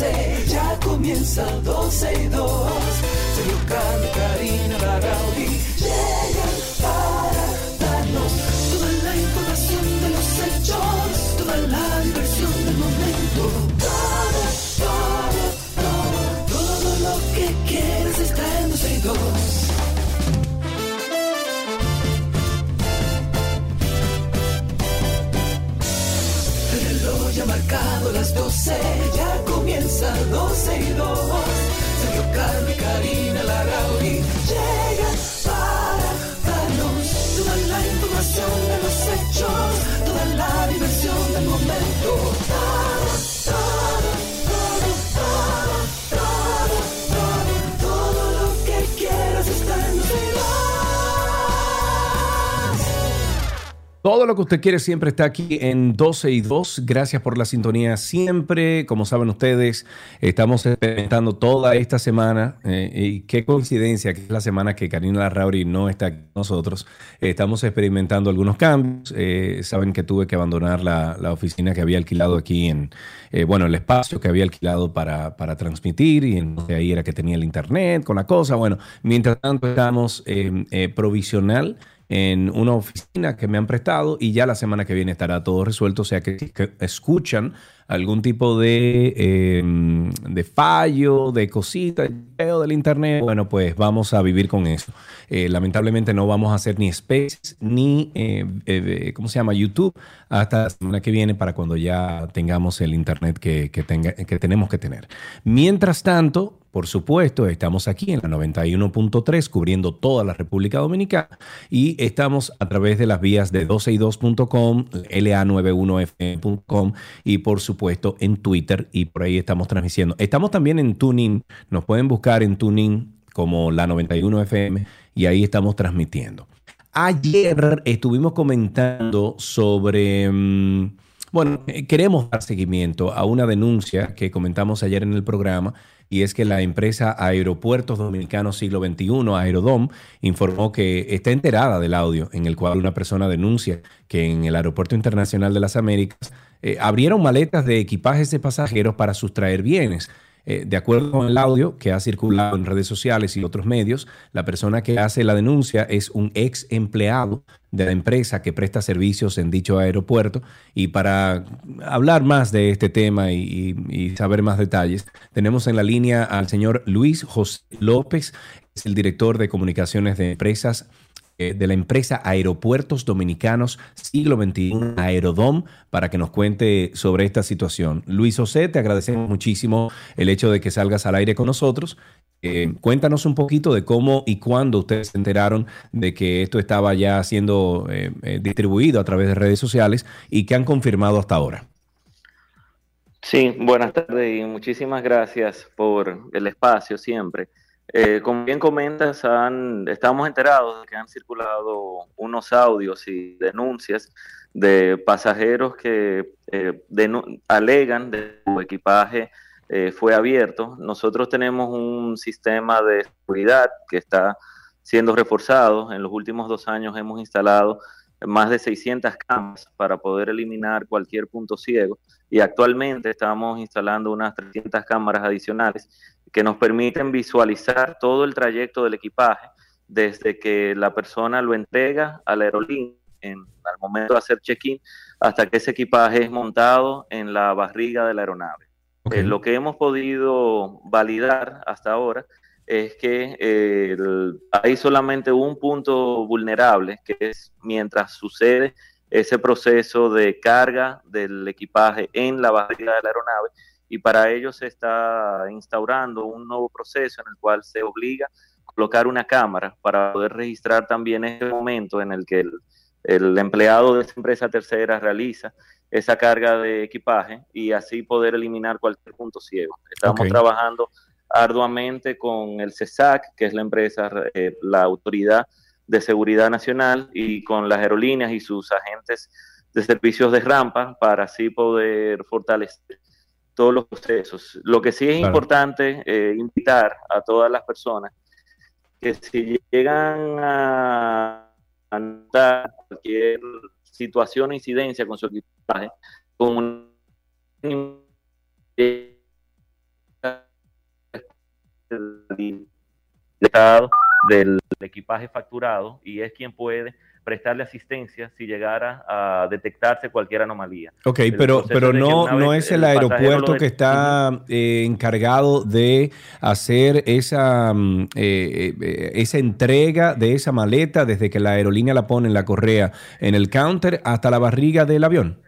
12, ya comienza 12 y 2. Sergio Carlos, Karina, Larrauri llegan para darnos toda la información de los hechos, toda la diversión del momento. Todo, todo, todo, todo lo que quieres está en 12 y 2. El reloj ya ha marcado las 12, comienza 12 y 2. Sergio Carlos y Todo lo que usted quiere siempre está aquí en 12 y 2. Gracias por la sintonía siempre. Como saben ustedes, estamos experimentando toda esta semana. eh, y qué coincidencia que es la semana que Karina Larrauri no está aquí con nosotros. Estamos experimentando algunos cambios. Eh, saben que tuve que abandonar la, la oficina que había alquilado aquí en, eh, bueno, el espacio que había alquilado para, para transmitir. Y entonces ahí era que tenía el internet con la cosa. Bueno, mientras tanto estamos eh, eh, provisional en una oficina que me han prestado y ya la semana que viene estará todo resuelto. O sea que, que escuchan algún tipo de, eh, de fallo, de cosita, del internet, bueno, pues vamos a vivir con eso. Eh, lamentablemente no vamos a hacer ni Spaces ni, eh, eh, ¿cómo se llama? YouTube hasta la semana que viene para cuando ya tengamos el internet que, que tenga, que tenemos que tener. Mientras tanto, por supuesto, estamos aquí en la 91.3 cubriendo toda la República Dominicana y estamos a través de las vías de 12y2.com, la91fm.com y por supuesto en Twitter y por ahí estamos transmitiendo. Estamos también en Tuning, nos pueden buscar en Tuning como la 91fm y ahí estamos transmitiendo. Ayer estuvimos comentando sobre... mm, bueno, queremos dar seguimiento a una denuncia que comentamos ayer en el programa y es que la empresa Aeropuertos Dominicanos Siglo XXI, Aerodom, informó que está enterada del audio en el cual una persona denuncia que en el Aeropuerto Internacional de las Américas eh, abrieron maletas de equipajes de pasajeros para sustraer bienes. Eh, de acuerdo con el audio que ha circulado en redes sociales y otros medios, la persona que hace la denuncia es un ex empleado de la empresa que presta servicios en dicho aeropuerto. Y para hablar más de este tema y, y- saber más detalles, tenemos en la línea al señor Luis José López, es el director de comunicaciones de empresas de la empresa Aeropuertos Dominicanos Siglo XXI, Aerodom, para que nos cuente sobre esta situación. Luis José, te agradecemos muchísimo el hecho de que salgas al aire con nosotros. Eh, cuéntanos un poquito de cómo y cuándo ustedes se enteraron de que esto estaba ya siendo eh, eh, distribuido a través de redes sociales y qué han confirmado hasta ahora. Sí, buenas tardes y muchísimas gracias por el espacio siempre. Eh, como bien comentas, estamos enterados de que han circulado unos audios y denuncias de pasajeros que eh, alegan de que su equipaje eh, fue abierto. Nosotros tenemos un sistema de seguridad que está siendo reforzado. En los últimos dos años hemos instalado más de 600 cámaras para poder eliminar cualquier punto ciego y actualmente estamos instalando unas 300 cámaras adicionales que nos permiten visualizar todo el trayecto del equipaje desde que la persona lo entrega a la aerolínea en, al momento de hacer check-in hasta que ese equipaje es montado en la barriga de la aeronave. Eh, lo que hemos podido validar hasta ahora es que eh, el- hay solamente un punto vulnerable, que es mientras sucede ese proceso de carga del equipaje en la barriga de la aeronave y para ello se está instaurando un nuevo proceso en el cual se obliga a colocar una cámara para poder registrar también ese momento en el que el, el empleado de esa empresa tercera realiza esa carga de equipaje y así poder eliminar cualquier punto ciego. Estamos trabajando arduamente con el CESAC, que es la empresa, eh, la autoridad de seguridad nacional, y con las aerolíneas y sus agentes de servicios de rampa para así poder fortalecer todos los procesos. Lo que sí es Claro. importante eh, invitar a todas las personas que si llegan a a notar cualquier situación o incidencia con su equipaje, con un del equipaje facturado y es quien puede prestarle asistencia si llegara a detectarse cualquier anomalía. Ok, pero, pero no, no es el, aeropuerto que está eh, encargado de hacer esa, mm, eh, eh, esa entrega de esa maleta desde que la aerolínea la pone en la correa en el counter hasta la barriga del avión.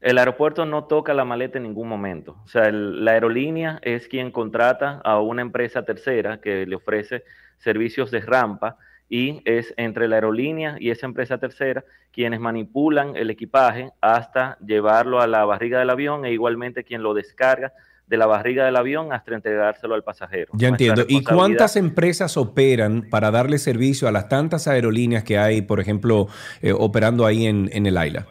El aeropuerto no toca la maleta en ningún momento. O sea, la aerolínea es quien contrata a una empresa tercera que le ofrece servicios de rampa y es entre la aerolínea y esa empresa tercera quienes manipulan el equipaje hasta llevarlo a la barriga del avión e igualmente quien lo descarga de la barriga del avión hasta entregárselo al pasajero. Ya entiendo. ¿Y cuántas empresas operan para darle servicio a las tantas aerolíneas que hay, por ejemplo, eh, operando ahí en, en el AILA?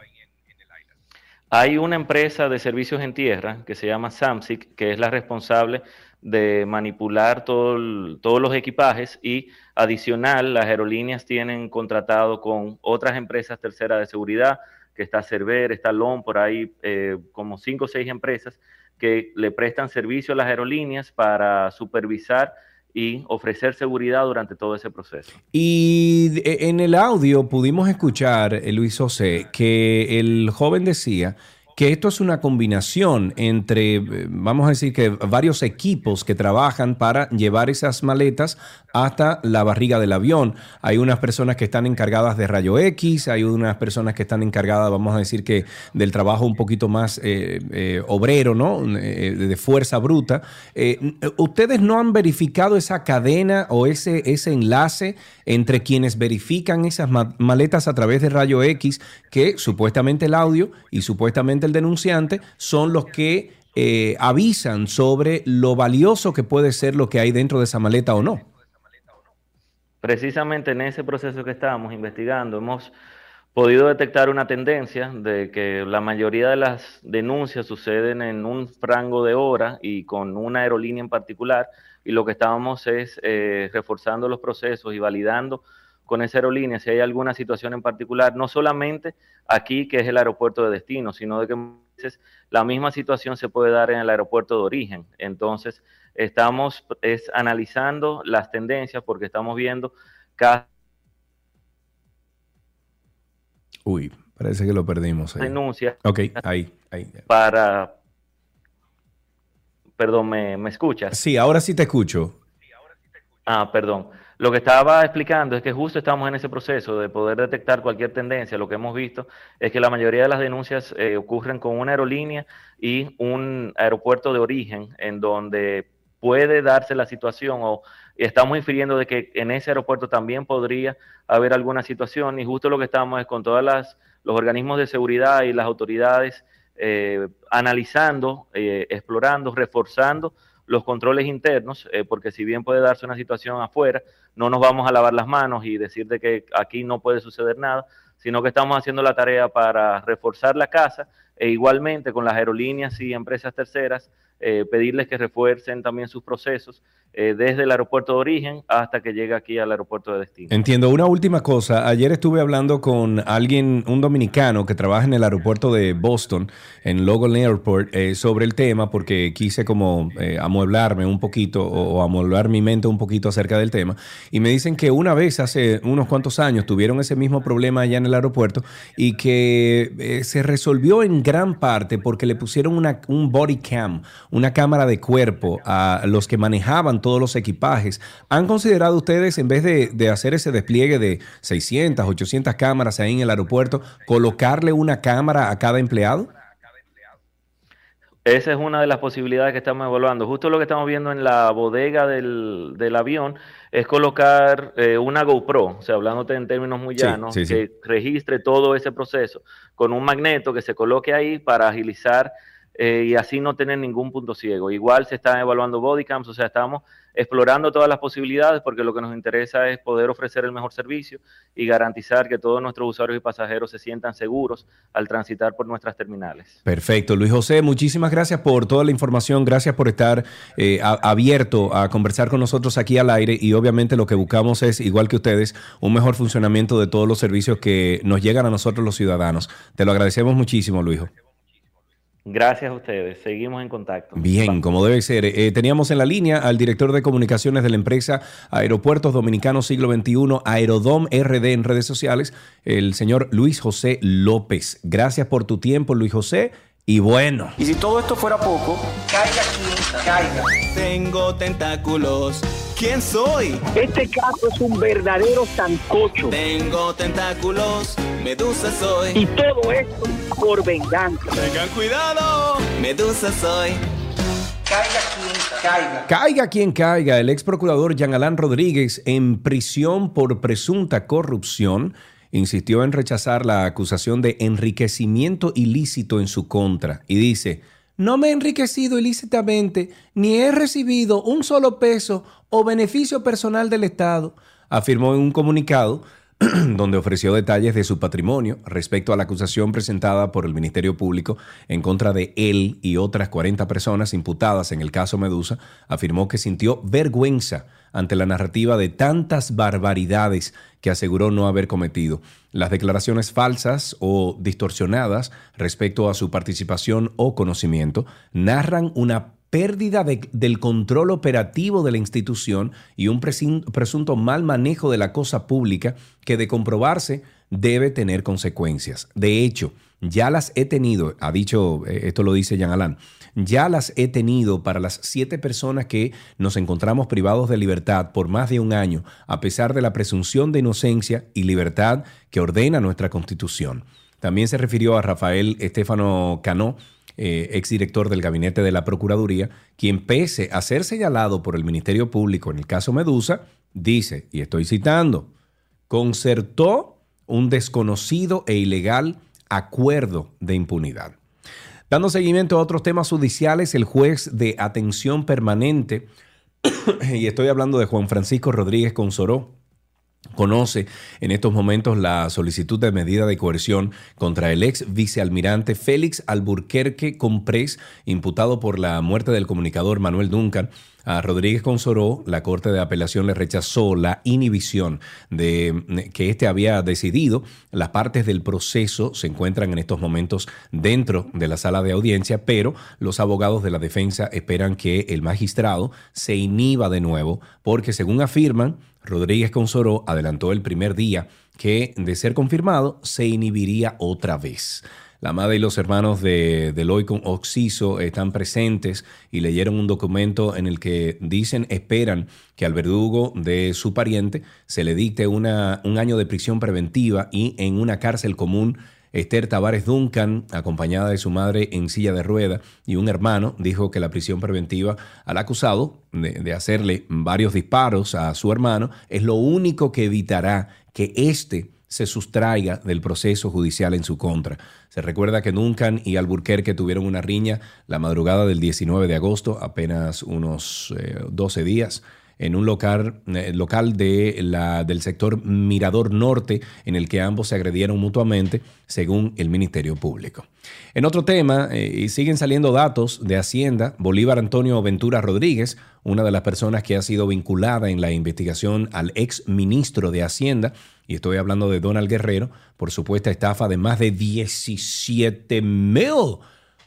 Hay una empresa de servicios en tierra que se llama Samsic, que es la responsable de manipular todo todos los equipajes y adicional las aerolíneas tienen contratado con otras empresas terceras de seguridad, que está Cerver, está LON, por ahí eh, como cinco o seis empresas que le prestan servicio a las aerolíneas para supervisar y ofrecer seguridad durante todo ese proceso. Y en el audio pudimos escuchar, eh, Luis José, que el joven decía que esto es una combinación entre, eh, vamos a decir que varios equipos que trabajan para llevar esas maletas hasta la barriga del avión. Hay unas personas que están encargadas de rayo X, hay unas personas que están encargadas, vamos a decir que del trabajo un poquito más eh, eh, obrero, ¿no? de fuerza bruta. ¿Ustedes no han verificado esa cadena o ese, ese enlace entre quienes verifican esas maletas a través de rayo X, que supuestamente el audio y supuestamente el denunciante son los que eh, avisan sobre lo valioso que puede ser lo que hay dentro de esa maleta o no. Precisamente en ese proceso que estábamos investigando hemos podido detectar una tendencia de que la mayoría de las denuncias suceden en un rango de hora y con una aerolínea en particular y lo que estábamos es eh, reforzando los procesos y validando con esa aerolínea si hay alguna situación en particular, no solamente aquí que es el aeropuerto de destino, sino de que la misma situación se puede dar en el aeropuerto de origen. Entonces, estamos es, analizando las tendencias porque estamos viendo cada... Uy, parece que lo perdimos. Ahí. Denuncia. Ok, ahí, ahí. Para... Perdón, ¿me, ¿me escuchas? Sí, ahora sí te escucho. Ah, perdón. Lo que estaba explicando es que justo estamos en ese proceso de poder detectar cualquier tendencia. Lo que hemos visto es que la mayoría de las denuncias eh, ocurren con una aerolínea y un aeropuerto de origen en donde puede darse la situación o estamos infiriendo de que en ese aeropuerto también podría haber alguna situación y justo lo que estamos es con todos los organismos de seguridad y las autoridades eh, analizando, eh, explorando, reforzando los controles internos, eh, porque si bien puede darse una situación afuera, no nos vamos a lavar las manos y decir de que aquí no puede suceder nada, sino que estamos haciendo la tarea para reforzar la casa e igualmente con las aerolíneas y empresas terceras eh, pedirles que refuercen también sus procesos eh, desde el aeropuerto de origen hasta que llegue aquí al aeropuerto de destino. Entiendo. Una última cosa. Ayer estuve hablando con alguien, un dominicano que trabaja en el aeropuerto de Boston, en Logan Airport, eh, sobre el tema porque quise como amueblarme un poquito o, amueblar mi mente un poquito acerca del tema. Y me dicen que una vez hace unos cuantos años tuvieron ese mismo problema allá en el aeropuerto y que se resolvió en parte porque le pusieron una, un body cam, una cámara de cuerpo a los que manejaban todos los equipajes. ¿Han considerado ustedes, en vez de, hacer ese despliegue de 600, 800 cámaras ahí en el aeropuerto, colocarle una cámara a cada empleado? Esa es una de las posibilidades que estamos evaluando. Justo lo que estamos viendo en la bodega del, avión es colocar eh, una GoPro, o sea, hablándote en términos muy llanos, que registre todo ese proceso con un magneto que se coloque ahí para agilizar eh, y así no tener ningún punto ciego. Igual se están evaluando bodycams, o sea, estamos explorando todas las posibilidades porque lo que nos interesa es poder ofrecer el mejor servicio y garantizar que todos nuestros usuarios y pasajeros se sientan seguros al transitar por nuestras terminales. Perfecto. Luis José, muchísimas gracias por toda la información, gracias por estar eh, abierto a conversar con nosotros aquí al aire y obviamente lo que buscamos es, igual que ustedes, un mejor funcionamiento de todos los servicios que nos llegan a nosotros los ciudadanos. Te lo agradecemos muchísimo, Luis. Gracias a ustedes. Seguimos en contacto. Bien, como debe ser. Eh, teníamos en la línea al director de comunicaciones de la empresa Aeropuertos Dominicanos Siglo XXI, Aerodom RD en redes sociales, el señor Luis José López. Gracias por tu tiempo, Luis José. Y bueno. Y si todo esto fuera poco, caiga quien caiga. Tengo tentáculos. ¿Quién soy? Este caso es un verdadero sancocho. Tengo tentáculos. Medusa soy. Y todo esto por venganza. Tengan cuidado. Medusa soy. Caiga quien caiga. Caiga quien caiga, el ex procurador Jean Alain Rodríguez en prisión por presunta corrupción insistió en rechazar la acusación de enriquecimiento ilícito en su contra y dice, no me he enriquecido ilícitamente ni he recibido un solo peso o beneficio personal del Estado, afirmó en un comunicado donde ofreció detalles de su patrimonio respecto a la acusación presentada por el Ministerio Público en contra de él y otras 40 personas imputadas en el caso Medusa, afirmó que sintió vergüenza ante la narrativa de tantas barbaridades que aseguró no haber cometido. Las declaraciones falsas o distorsionadas respecto a su participación o conocimiento narran una pérdida del control operativo de la institución y un presunto mal manejo de la cosa pública que de comprobarse debe tener consecuencias. De hecho, ya las he tenido, ha dicho, eh, esto lo dice Jean Alain, ya las he tenido para las siete personas que nos encontramos privados de libertad por más de un año, a pesar de la presunción de inocencia y libertad que ordena nuestra Constitución. También se refirió a Rafael Estefano Cano, eh, exdirector del gabinete de la Procuraduría, quien pese a ser señalado por el Ministerio Público en el caso Medusa, dice, y estoy citando, concertó un desconocido e ilegal acuerdo de impunidad. Dando seguimiento a otros temas judiciales, el juez de atención permanente, y estoy hablando de Juan Francisco Rodríguez Consoró, conoce en estos momentos la solicitud de medida de coerción contra el ex vicealmirante Félix Alburquerque Comprés, imputado por la muerte del comunicador Manuel Duncan. A Rodríguez Consoró, la Corte de Apelación le rechazó la inhibición de que éste había decidido. Las partes del proceso se encuentran en estos momentos dentro de la sala de audiencia, pero los abogados de la defensa esperan que el magistrado se inhiba de nuevo, porque según afirman, Rodríguez Consoró adelantó el primer día que, de ser confirmado, se inhibiría otra vez. La madre y los hermanos de Deloy con Oxiso están presentes y leyeron un documento en el que dicen, esperan que al verdugo de su pariente se le dicte una, un año de prisión preventiva y en una cárcel común Esther Tavares Duncan, acompañada de su madre en silla de rueda y un hermano, dijo que la prisión preventiva al acusado de, hacerle varios disparos a su hermano es lo único que evitará que éste se sustraiga del proceso judicial en su contra. Se recuerda que Duncan y Alburquerque tuvieron una riña la madrugada del 19 de agosto, apenas unos 12 eh, días en un local, eh, local de la, del sector Mirador Norte, en el que ambos se agredieron mutuamente, según el Ministerio Público. En otro tema, eh, siguen saliendo datos de Hacienda, Bolívar Antonio Ventura Rodríguez, una de las personas que ha sido vinculada en la investigación al ex ministro de Hacienda, y estoy hablando de Donald Guerrero, por supuesta estafa de más de 17 mil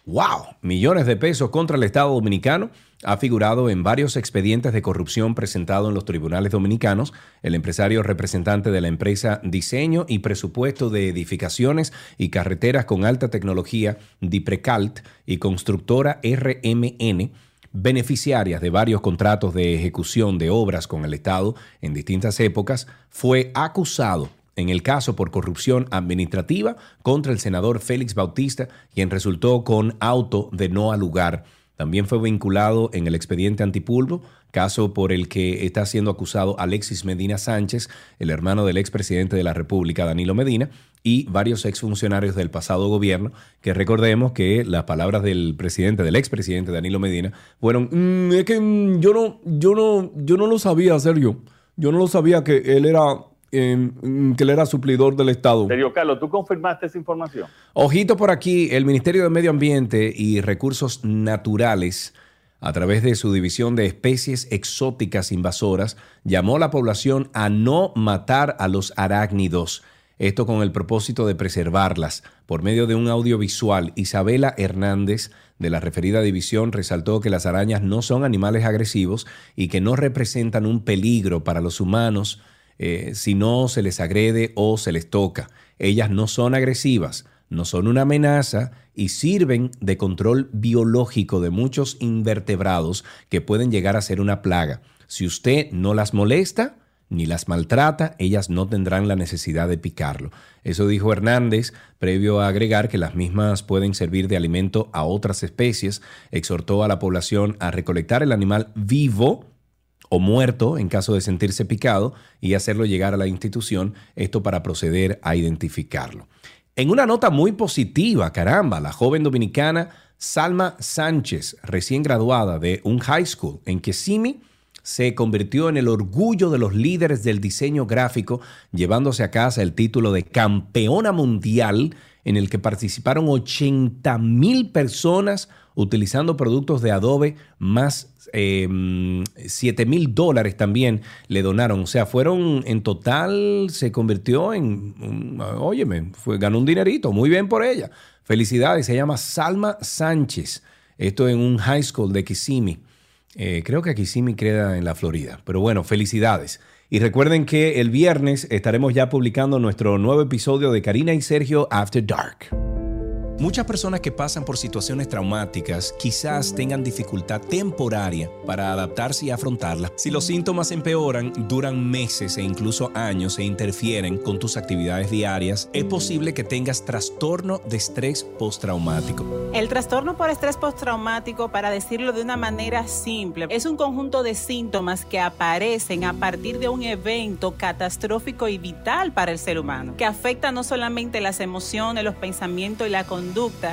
wow, millones de pesos contra el Estado dominicano, ha figurado en varios expedientes de corrupción presentados en los tribunales dominicanos. El empresario representante de la empresa Diseño y Presupuesto de Edificaciones y Carreteras con Alta Tecnología, Diprecalt, y constructora RMN, beneficiarias de varios contratos de ejecución de obras con el Estado en distintas épocas, fue acusado en el caso por corrupción administrativa contra el senador Félix Bautista, quien resultó con auto de no al lugar. También fue vinculado en el expediente antipulvo, caso por el que está siendo acusado Alexis Medina Sánchez, el hermano del expresidente de la República, Danilo Medina, y varios exfuncionarios del pasado gobierno, que recordemos que las palabras del presidente, del expresidente Danilo Medina, fueron, mm, es que mm, yo, no, yo, no, yo no lo sabía, Sergio. Yo no lo sabía que él era que él era suplidor del Estado. Sergio Carlos, ¿tú confirmaste esa información? Ojito por aquí, el Ministerio de Medio Ambiente y Recursos Naturales, a través de su división de especies exóticas invasoras, llamó a la población a no matar a los arácnidos. esto con el propósito de preservarlas por medio de un audiovisual. Isabela Hernández de la referida división resaltó que las arañas no son animales agresivos y que no representan un peligro para los humanos eh, si no se les agrede o se les toca. Ellas no son agresivas, no son una amenaza y sirven de control biológico de muchos invertebrados que pueden llegar a ser una plaga. Si usted no las molesta, ni las maltrata, ellas no tendrán la necesidad de picarlo. Eso dijo Hernández, previo a agregar que las mismas pueden servir de alimento a otras especies. Exhortó a la población a recolectar el animal vivo muerto en caso de sentirse picado y hacerlo llegar a la institución, esto para proceder a identificarlo. En una nota muy positiva, caramba, la joven dominicana Salma Sánchez, recién graduada de un high school en Kissimmee, se convirtió en el orgullo de los líderes del diseño gráfico, llevándose a casa el título de campeona mundial en el que participaron 80 mil personas utilizando productos de Adobe, más 7 mil dólares también le donaron. O sea, fueron en total, se convirtió en, óyeme, fue, ganó un dinerito, muy bien por ella. Felicidades, se llama Salma Sánchez. Esto en un high school de Kissimmee. Eh, creo que me queda en la Florida. Pero bueno, felicidades. Y recuerden que el viernes estaremos ya publicando nuestro nuevo episodio de Karina y Sergio After Dark. Muchas personas que pasan por situaciones traumáticas quizás tengan dificultad temporaria para adaptarse y afrontarlas. Si los síntomas empeoran, duran meses e incluso años e interfieren con tus actividades diarias, es posible que tengas trastorno de estrés postraumático. El trastorno por estrés postraumático, para decirlo de una manera simple, es un conjunto de síntomas que aparecen a partir de un evento catastrófico y vital para el ser humano, que afecta no solamente las emociones, los pensamientos y la conducta,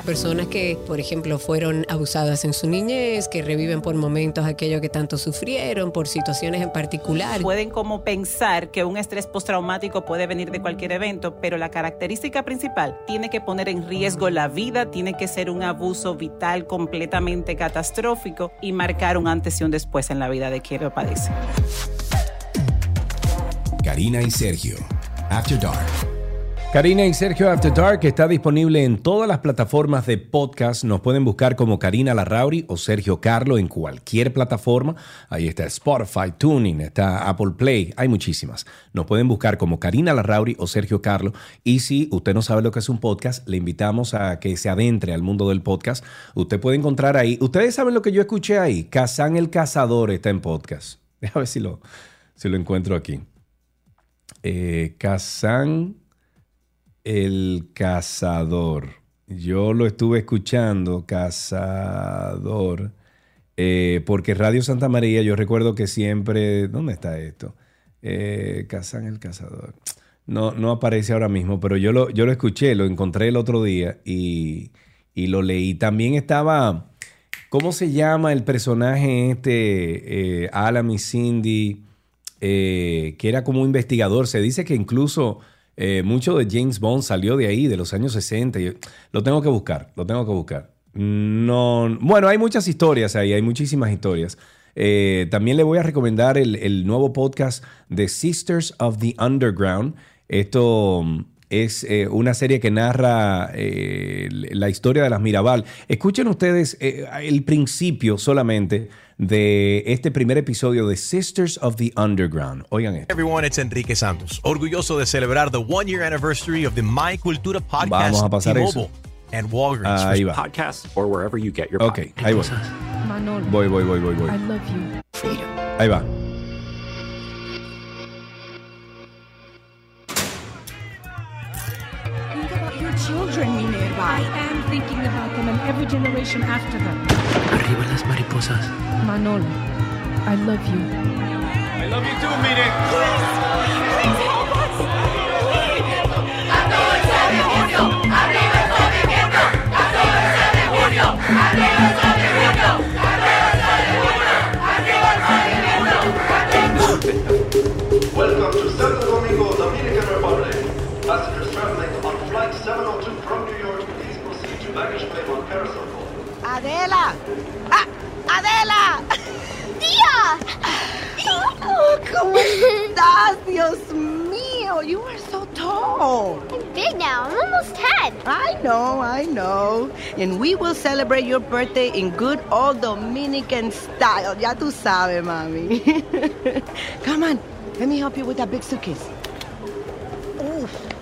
Personas que, por ejemplo, fueron abusadas en su niñez, que reviven por momentos aquello que tanto sufrieron, por situaciones en particular. Pueden como pensar que un estrés postraumático puede venir de cualquier evento, pero la característica principal tiene que poner en riesgo la vida, tiene que ser un abuso vital completamente catastrófico y marcar un antes y un después en la vida de quien lo padece. Karina y Sergio, After Dark. Karina y Sergio After Dark está disponible en todas las plataformas de podcast. Nos pueden buscar como Karina Larrauri o Sergio Carlo en cualquier plataforma. Ahí está Spotify, Tuning, está Apple Play, hay muchísimas. Nos pueden buscar como Karina Larrauri o Sergio Carlo. Y si usted no sabe lo que es un podcast, le invitamos a que se adentre al mundo del podcast. Usted puede encontrar ahí. Ustedes saben lo que yo escuché ahí. Kazán el Cazador está en podcast. Déjame ver si lo, si lo encuentro aquí. Eh, el cazador. Yo lo estuve escuchando, cazador, eh, porque Radio Santa María, yo recuerdo que siempre, ¿dónde está esto? Eh, Cazan el cazador. No, no aparece ahora mismo, pero yo lo, yo lo escuché, lo encontré el otro día y, y lo leí. También estaba, ¿cómo se llama el personaje este, eh, Alan y Cindy, que era como un investigador? Se dice que incluso eh, mucho de James Bond salió de ahí, de los años 60. lo tengo que buscar, lo tengo que buscar. No, bueno, hay muchas historias ahí, hay muchísimas historias. Eh, también le voy a recomendar el, nuevo podcast de Sisters of the Underground. Esto mm, es eh, una serie que narra la historia de las Mirabal. Escuchen ustedes el principio solamente de este primer episodio de Sisters of the Underground. Oigan esto. Everyone, it's Enrique Santos. Orgulloso de celebrar the one year anniversary of the My Cultura podcast. Vamos a pasar eso. And Walgreens. Ahí va. Podcast or wherever you get your Ok, ahí voy. Manolo. Voy, voy, voy, voy, voy. I love you. Freedom. Ahí va. Think about your children, Minerva. I am thinking about every generation after them. Arriba las mariposas. Manolo, I love you. I love you too, Mire. Welcome Adela. Ah, Adela. Tía. Oh, ¿Cómo estás? Dios mío. You are so tall. I'm big now. I'm almost 10. I know, I know. And we will celebrate your birthday in good old Dominican style. Ya tú sabes, mami. Come on, let me help you with that big suitcase. Oof.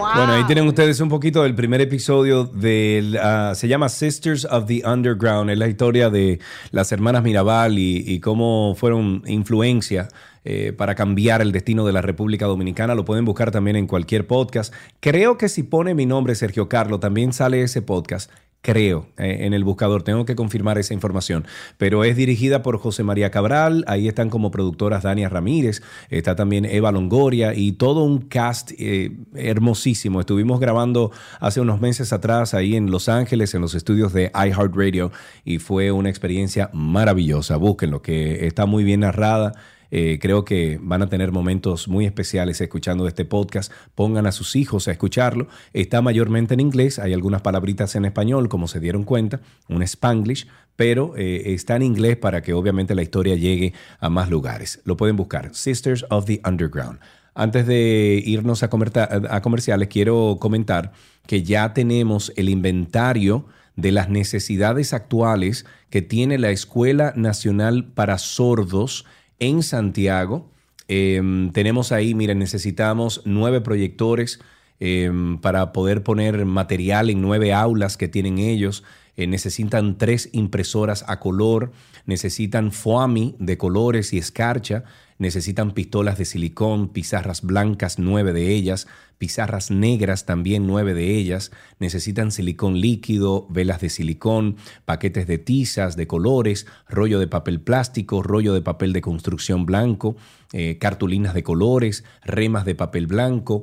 Bueno, ahí tienen ustedes un poquito del primer episodio del, ah, se llama Sisters of the Underground, es la historia de las hermanas Mirabal y, y cómo fueron influencia eh, para cambiar el destino de la República Dominicana. Lo pueden buscar también en cualquier podcast. Creo que si pone mi nombre, Sergio Carlo, también sale ese podcast. Creo, eh, en el buscador. Tengo que confirmar esa información. Pero es dirigida por José María Cabral. Ahí están como productoras Dania Ramírez. Está también Eva Longoria y todo un cast eh, hermosísimo. Estuvimos grabando hace unos meses atrás ahí en Los Ángeles, en los estudios de iHeartRadio. Y fue una experiencia maravillosa. Búsquenlo, que está muy bien narrada. Eh, creo que van a tener momentos muy especiales escuchando este podcast. Pongan a sus hijos a escucharlo. Está mayormente en inglés. Hay algunas palabritas en español, como se dieron cuenta, un spanglish, pero eh, está en inglés para que obviamente la historia llegue a más lugares. Lo pueden buscar. Sisters of the Underground. Antes de irnos a, comerta- a comerciales, quiero comentar que ya tenemos el inventario de las necesidades actuales que tiene la Escuela Nacional para Sordos en Santiago. Eh, tenemos ahí, miren, necesitamos nueve proyectores eh, para poder poner material en nueve aulas que tienen ellos. Eh, necesitan tres impresoras a color, necesitan foami de colores y escarcha, necesitan pistolas de silicón, pizarras blancas, nueve de ellas, pizarras negras, también nueve de ellas, necesitan silicón líquido, velas de silicón, paquetes de tizas de colores, rollo de papel plástico, rollo de papel de construcción blanco, eh, cartulinas de colores, remas de papel blanco,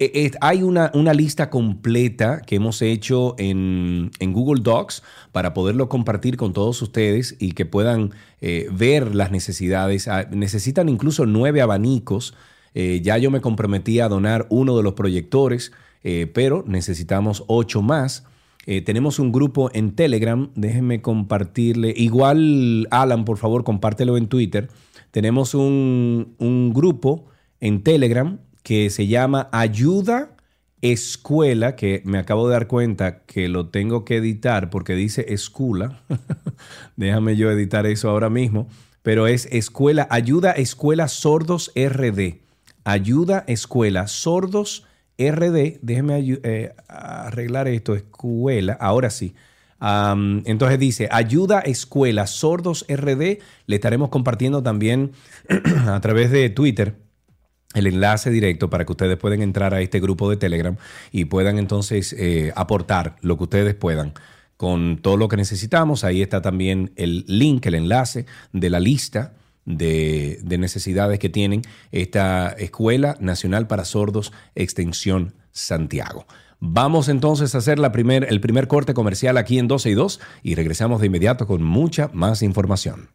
eh, eh, hay una, una lista completa que hemos hecho en, en Google Docs para poderlo compartir con todos ustedes y que puedan eh, ver las necesidades. Ah, Necesitan incluso nueve abanicos. Ya yo me comprometí a donar uno de los proyectores, pero necesitamos ocho más. Tenemos un grupo en Telegram, déjenme compartirle. Igual, Alan, por favor, compártelo en Twitter. Tenemos un, un grupo en Telegram que se llama Ayuda Escuela, que me acabo de dar cuenta que lo tengo que editar porque dice escuela. Déjame yo editar eso ahora mismo. Pero es Escuela, Ayuda Escuela Sordos RD. Ayuda Escuela Sordos RD. Déjeme eh, arreglar esto. Escuela, ahora sí. Entonces dice, ayuda escuela sordos RD. Le estaremos compartiendo también a través de Twitter el enlace directo para que ustedes puedan entrar a este grupo de Telegram y puedan entonces eh, aportar lo que ustedes puedan con todo lo que necesitamos. Ahí está también el link, el enlace de la lista de, de necesidades que tienen esta Escuela Nacional para Sordos Extensión Santiago. Vamos entonces a hacer la primer, el primer corte comercial aquí en 12 y 2 y regresamos de inmediato con mucha más información.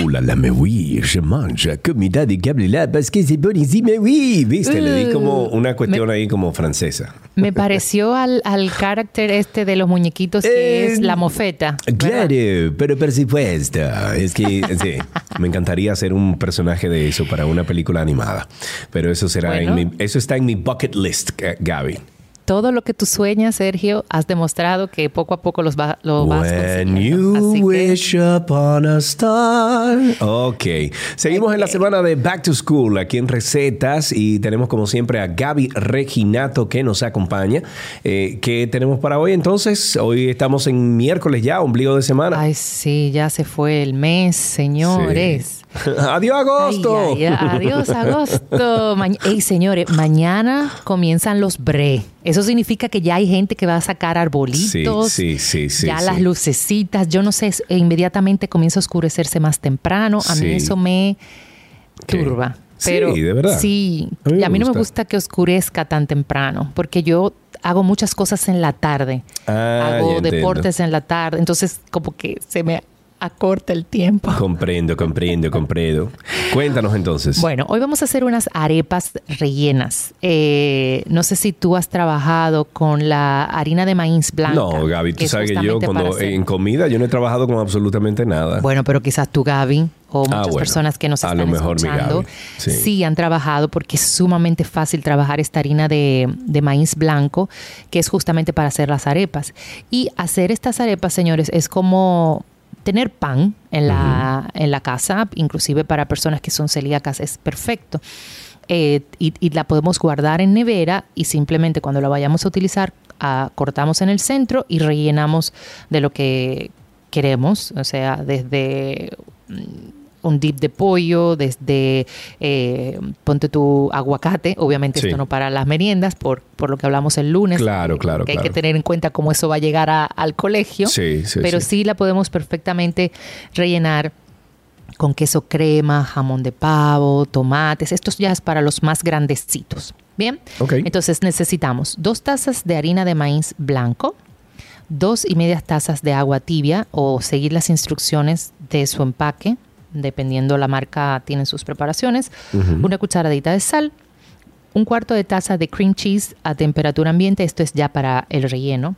Oh là là, mais oui, je mange comida de cable là parce que c'est buenísimo, mais oui. Viste, le di como una cuestión ahí como francesa. Me pareció al, al carácter este de los muñequitos que Eh, es la mofeta. Claro, pero por supuesto. Es que sí, me encantaría hacer un personaje de eso para una película animada. Pero eso será Bueno. en mi, eso está en mi bucket list, Ga- Gaby. Todo lo que tú sueñas, Sergio, has demostrado que poco a poco los va, lo vas When consiguiendo. you Así que wish upon a star. Ok. Seguimos en la semana de Back to School aquí en Recetas y tenemos como siempre a Gaby Reginato que nos acompaña. Eh, ¿Qué tenemos para hoy entonces? Hoy estamos en miércoles ya, ombligo de semana. Ay, sí, ya se fue el mes, señores. Adiós agosto. Ay, ay, adiós, agosto. Ma- Ey, señores, mañana comienzan los bre. Eso significa que ya hay gente que va a sacar arbolitos. Sí, sí, sí, sí, ya sí. las lucecitas, yo no sé, e inmediatamente comienza a oscurecerse más temprano. A Sí. mí eso me turba. Sí, Pero de verdad. Sí, A mí y a mí no me gusta. que oscurezca tan temprano, porque yo hago muchas cosas en la tarde. Ah, hago deportes en la tarde, entonces como que se me acorta el tiempo. Comprendo, comprendo, comprendo. Cuéntanos entonces. Bueno, hoy vamos a hacer unas arepas rellenas. Eh, no sé si tú has trabajado con la harina de maíz blanca. no, Gaby, tú sabes que yo cuando hacer- en comida yo no he trabajado con absolutamente nada. Bueno, pero quizás tú, Gaby, o muchas Ah, bueno. personas que nos A están lo mejor escuchando, Gaby, sí. han trabajado porque es sumamente fácil trabajar esta harina de, de maíz blanco, que es justamente para hacer las arepas. Y hacer estas arepas, señores, es como tener pan en la, en la casa, inclusive para personas que son celíacas, es perfecto. Eh, y, y la podemos guardar en nevera y simplemente cuando la vayamos a utilizar, ah, cortamos en el centro y rellenamos de lo que queremos, o sea, desde mm, un dip de pollo, desde eh, ponte tu aguacate, obviamente Sí. esto no para las meriendas, por, por lo que hablamos el lunes, Claro, claro, que hay que tener en cuenta cómo eso va a llegar a- al colegio, Sí, sí, pero sí. sí la podemos perfectamente rellenar con queso crema, jamón de pavo, tomates. Esto ya es para los más grandecitos. Bien, Ok. entonces necesitamos dos tazas de harina de maíz blanco, dos y medias tazas de agua tibia o seguir las instrucciones de su empaque, dependiendo la marca, tienen sus preparaciones, una cucharadita de sal, un cuarto de taza de cream cheese a temperatura ambiente, esto es ya para el relleno.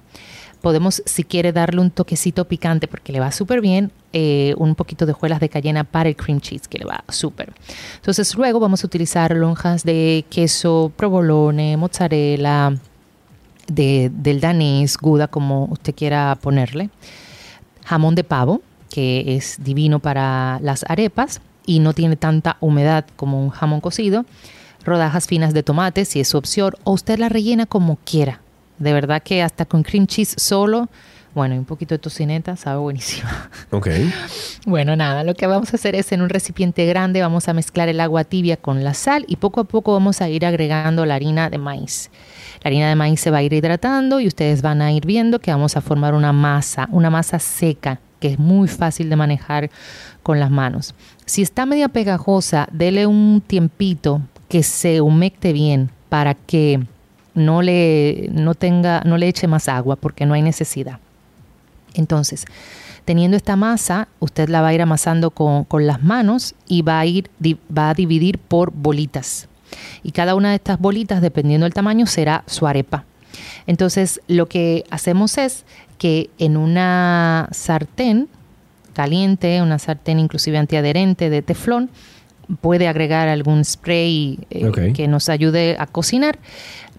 Podemos, si quiere, darle un toquecito picante porque le va súper bien, eh, un poquito de hojuelas de cayena para el cream cheese que le va súper. Entonces luego vamos a utilizar lonjas de queso, provolone, mozzarella, de, del danés, gouda, como usted quiera ponerle. Jamón de pavo, que es divino para las arepas y no tiene tanta humedad como un jamón cocido. Rodajas finas de tomate, si es su opción, o usted la rellena como quiera. De verdad que hasta con cream cheese solo, bueno, y un poquito de tocineta, sabe buenísima. Ok. Bueno, nada, lo que vamos a hacer es en un recipiente grande vamos a mezclar el agua tibia con la sal y poco a poco vamos a ir agregando la harina de maíz. La harina de maíz se va a ir hidratando y ustedes van a ir viendo que vamos a formar una masa, una masa seca que es muy fácil de manejar con las manos. Si está media pegajosa, dele un tiempito que se humecte bien para que no le, no tenga, no le eche más agua porque no hay necesidad. Entonces, teniendo esta masa, usted la va a ir amasando con, con las manos y va a, ir, va a dividir por bolitas. Y cada una de estas bolitas, dependiendo del tamaño, será su arepa. Entonces, lo que hacemos es que en una sartén caliente, una sartén inclusive antiadherente de teflón, puede agregar algún spray eh, que nos ayude a cocinar.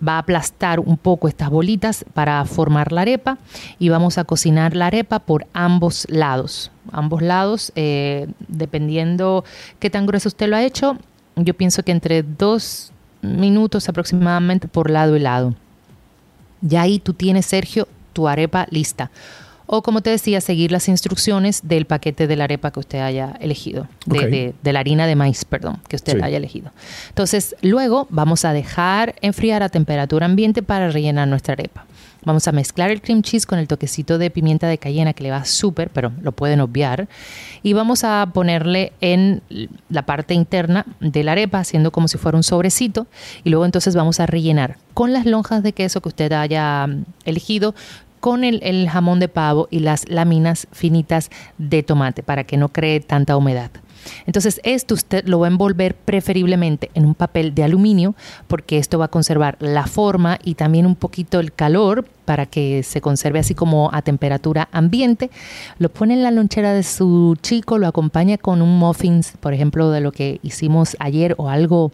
Va a aplastar un poco estas bolitas para formar la arepa y vamos a cocinar la arepa por ambos lados. Ambos lados, eh, dependiendo qué tan grueso usted lo ha hecho, yo pienso que entre dos minutos aproximadamente por lado y lado. Ya ahí tú tienes, Sergio, tu arepa lista. O como te decía, seguir las instrucciones del paquete de la arepa que usted haya elegido, de, Ok. de- de la harina de maíz, perdón, que usted Sí. haya elegido. Entonces, luego vamos a dejar enfriar a temperatura ambiente para rellenar nuestra arepa. Vamos a mezclar el cream cheese con el toquecito de pimienta de cayena que le va súper, pero lo pueden obviar. Y vamos a ponerle en la parte interna de la arepa, haciendo como si fuera un sobrecito. Y luego entonces vamos a rellenar con las lonjas de queso que usted haya mm, elegido, con el, jamón de pavo y las láminas finitas de tomate para que no cree tanta humedad. Entonces esto usted lo va a envolver preferiblemente en un papel de aluminio porque esto va a conservar la forma y también un poquito el calor para que se conserve así como a temperatura ambiente. Lo pone en la lonchera de su chico, lo acompaña con un muffins, por ejemplo, de lo que hicimos ayer o algo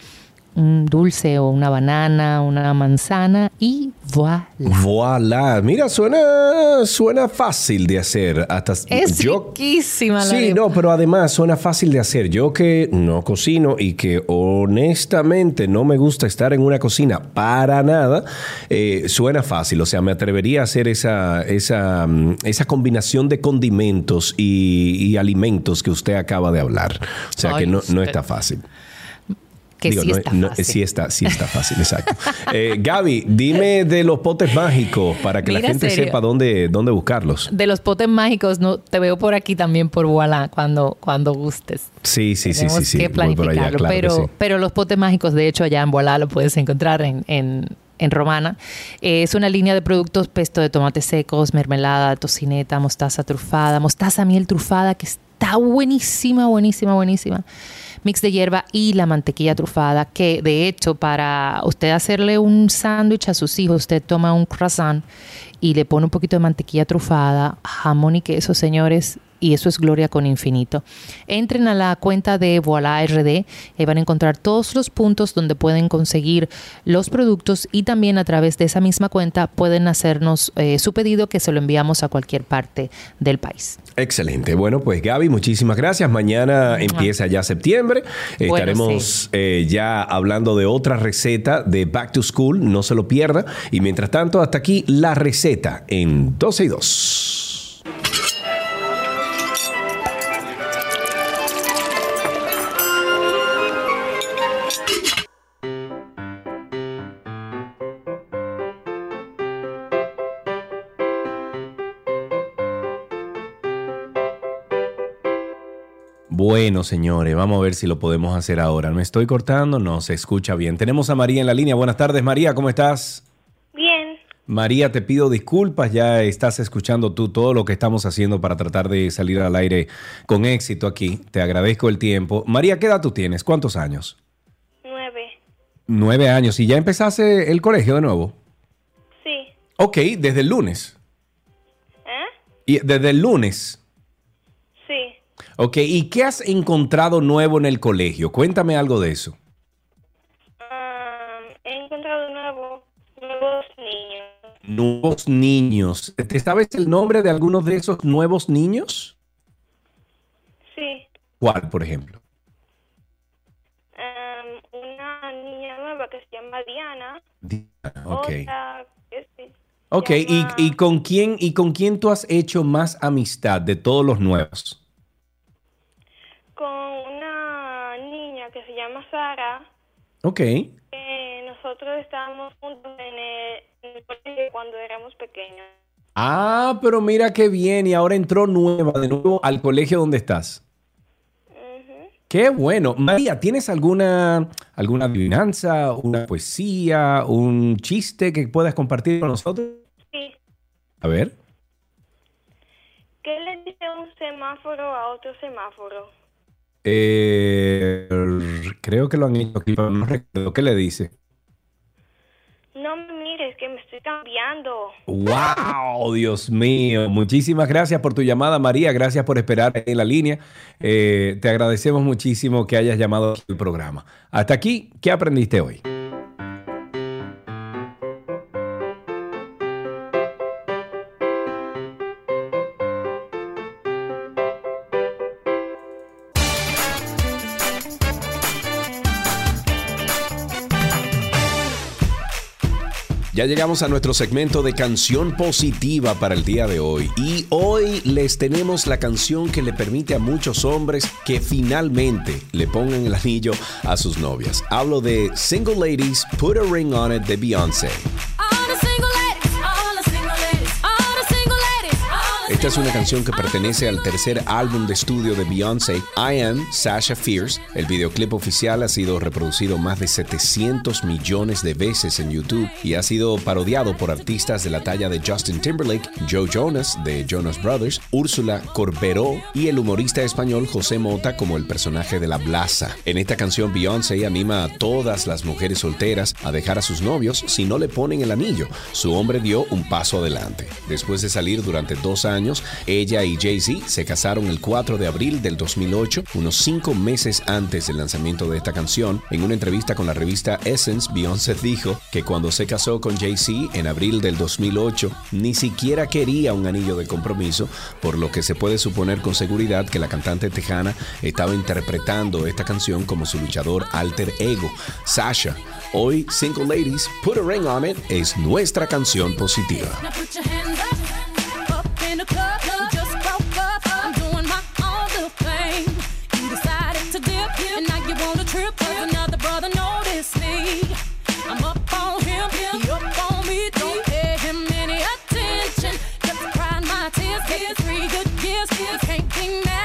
un dulce o una banana, una manzana y voilà. Voilà. Mira, suena, suena fácil de hacer. Hasta Es yo, riquísima la Sí, arepa. no, pero además suena fácil de hacer. Yo que no cocino y que honestamente no me gusta estar en una cocina para nada, eh, suena fácil. O sea, me atrevería a hacer esa, esa, mm, esa combinación de condimentos y, y alimentos que usted acaba de hablar. O sea, Ay, que no, no está fácil. Que Digo, sí no- está no- fácil. sí está, sí está fácil, exacto. Eh, Gaby, dime de los potes mágicos para que la gente serio. sepa dónde, dónde buscarlos. De los potes mágicos, no, te veo por aquí también por Voilà cuando, cuando gustes. Sí, sí, sí, Tenemos sí, sí. que por planificarlo. allá, claro que pero, sí. pero los potes mágicos, de hecho, allá en Voilà lo puedes encontrar en, en, en Romana. Eh, es una línea de productos pesto de tomates secos, mermelada, tocineta, mostaza trufada, mostaza miel trufada, que está buenísima, buenísima, buenísima. Mix de hierba y la mantequilla trufada, que de hecho para usted hacerle un sándwich a sus hijos, usted toma un croissant y le pone un poquito de mantequilla trufada, jamón y queso, señores, y eso es gloria con infinito. Entren a la cuenta de Voila RD y van a encontrar todos los puntos donde pueden conseguir los productos y también a través de esa misma cuenta pueden hacernos eh, su pedido que se lo enviamos a cualquier parte del país. Excelente. Bueno, pues Gaby, muchísimas gracias. Mañana empieza ya septiembre. Bueno, Estaremos eh, ya hablando de otra receta de Back to School. No se lo pierda. Y mientras tanto, hasta aquí la receta en 12 y 2. Bueno, señores, vamos a ver si lo podemos hacer ahora. ¿Me estoy cortando? No, se escucha bien. Tenemos a María en la línea. Buenas tardes, María, ¿cómo estás? Bien. María, te pido disculpas, ya estás escuchando tú todo lo que estamos haciendo para tratar de salir al aire con éxito aquí. Te agradezco el tiempo. María, ¿qué edad tú tienes? ¿Cuántos años? Nueve. Nueve años. ¿Y ya empezaste el colegio de nuevo? Sí. Ok, desde el lunes. ¿Eh? Y desde el lunes. Ok, ¿y qué has encontrado nuevo en el colegio? Cuéntame algo de eso. Ah, he encontrado nuevo, nuevos niños. Nuevos niños. ¿Te sabes el nombre de algunos de esos nuevos niños? Sí. ¿Cuál, por ejemplo? Una niña nueva que se llama Diana. Ok. Otra que se Ok, ¿y, y con quién, ¿y con quién tú has hecho más amistad de todos los nuevos? Llama Sara. Ok. que nosotros estábamos juntos en el, en el colegio cuando éramos pequeños. Ah, pero mira qué bien. Y ahora entró nueva de nuevo al colegio donde estás. Qué bueno. María, ¿tienes alguna, alguna adivinanza, una poesía, un chiste que puedas compartir con nosotros? Sí. A ver. ¿Qué le dice un semáforo a otro semáforo? Eh, creo que lo han hecho aquí, pero no recuerdo. ¿Qué le dice? No me mires, que me estoy cambiando. ¡Wow! Dios mío. Muchísimas gracias por tu llamada, María. Gracias por esperar en la línea. Eh, te agradecemos muchísimo que hayas llamado al programa. Hasta aquí, ¿qué aprendiste hoy? Ya llegamos a nuestro segmento de canción positiva para el día de hoy y hoy les tenemos la canción que le permite a muchos hombres que finalmente le pongan el anillo a sus novias. Hablo de Single Ladies, Put a Ring on It de Beyoncé. Esta es una canción que pertenece al tercer álbum de estudio de Beyoncé, I Am Sasha Fierce. El videoclip oficial ha sido reproducido más de 700 millones de veces en YouTube y ha sido parodiado por artistas de la talla de Justin Timberlake, Joe Jonas de Jonas Brothers, Úrsula Corberó y el humorista español José Mota como el personaje de la Blaza. En esta canción Beyoncé anima a todas las mujeres solteras a dejar a sus novios si no le ponen el anillo. Su hombre dio un paso adelante. Después de salir durante dos años, ella y Jay-Z se casaron el 4 de abril del 2008, unos cinco meses antes del lanzamiento de esta canción. En una entrevista con la revista Essence, Beyoncé dijo que cuando se casó con Jay-Z en abril del 2008, ni siquiera quería un anillo de compromiso, por lo que se puede suponer con seguridad que la cantante tejana estaba interpretando esta canción como su luchador alter ego, Sasha. Hoy, Single Ladies, Put a Ring on It es nuestra canción positiva. In club. Just broke up. I'm doing my own little thing. You decided to dip, and now you trip. Cause another brother noticed me. I'm up on him, he up on me. Don't pay him any attention. Just my three good years. Can't be mad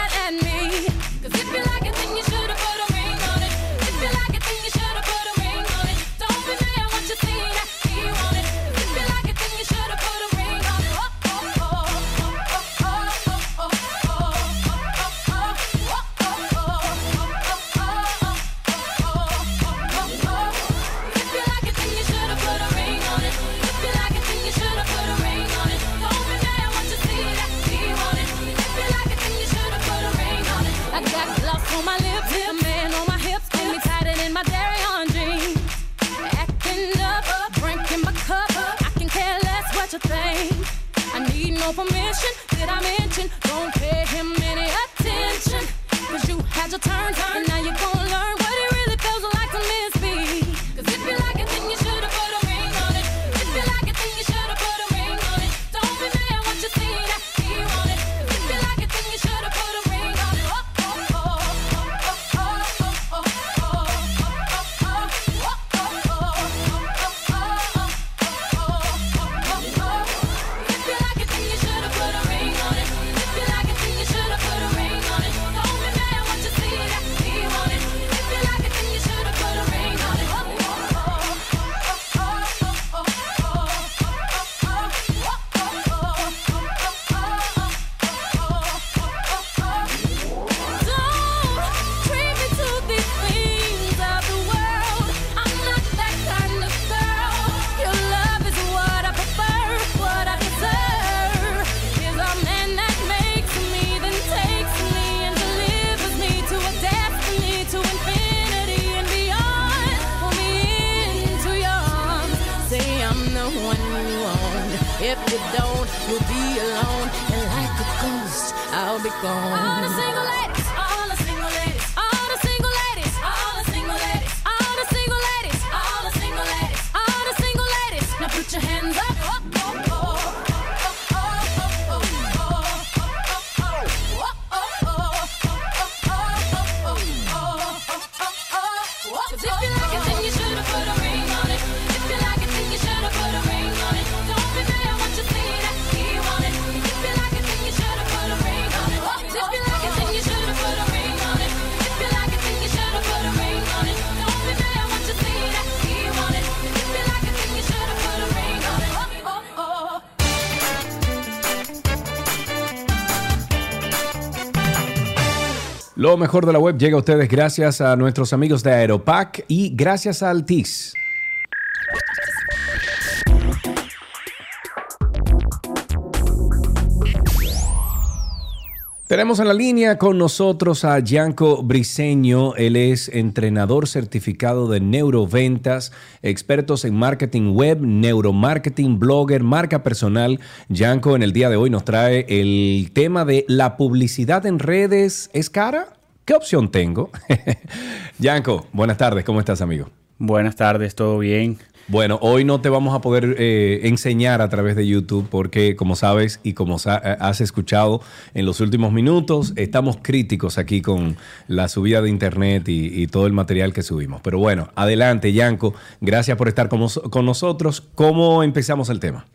Mejor de la web llega a ustedes gracias a nuestros amigos de Aeropack y gracias a Altis. Tenemos en la línea con nosotros a Gianco Briseño. Él es entrenador certificado de neuroventas, expertos en marketing web, neuromarketing, blogger, marca personal. Gianco en el día de hoy nos trae el tema de la publicidad en redes. ¿Es cara? ¿Qué opción tengo? Gianco, buenas tardes. ¿Cómo estás, amigo? Buenas tardes, ¿todo bien? Bueno, hoy no te vamos a poder eh, enseñar a través de YouTube porque, como sabes y como sa- eh, has escuchado en los últimos minutos, estamos críticos aquí con la subida de Internet y, y todo el material que subimos. Pero bueno, adelante, Yanko. Gracias por estar con nosotros. ¿Cómo empezamos el tema?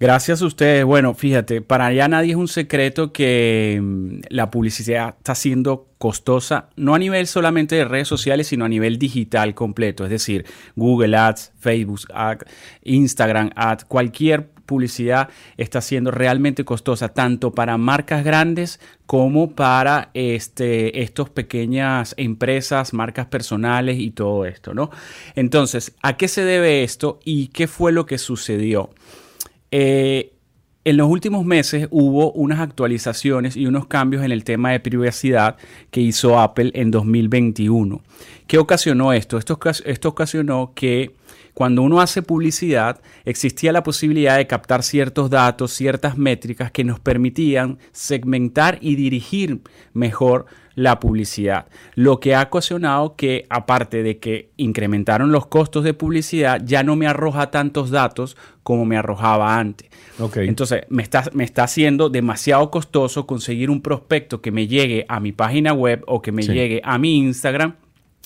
Gracias a ustedes. Bueno, fíjate, para ya nadie es un secreto que mm, la publicidad está siendo costosa, no a nivel solamente de redes sociales, sino a nivel digital completo. Es decir, Google Ads, Facebook Ads, Instagram Ads, cualquier publicidad está siendo realmente costosa, tanto para marcas grandes como para este, estos pequeñas empresas, marcas personales y todo esto, ¿no? Entonces, ¿a qué se debe esto y qué fue lo que sucedió? Eh, en los últimos meses hubo unas actualizaciones y unos cambios en el tema de privacidad que hizo Apple en 2021. ¿Qué ocasionó esto? Esto, ocas- esto ocasionó que cuando uno hace publicidad existía la posibilidad de captar ciertos datos, ciertas métricas que nos permitían segmentar y dirigir mejor la publicidad. Lo que ha ocasionado que, aparte de que incrementaron los costos de publicidad, ya no me arroja tantos datos como me arrojaba antes. Entonces, me está, me está haciendo demasiado costoso conseguir un prospecto que me llegue a mi página web o que me Sí. llegue a mi Instagram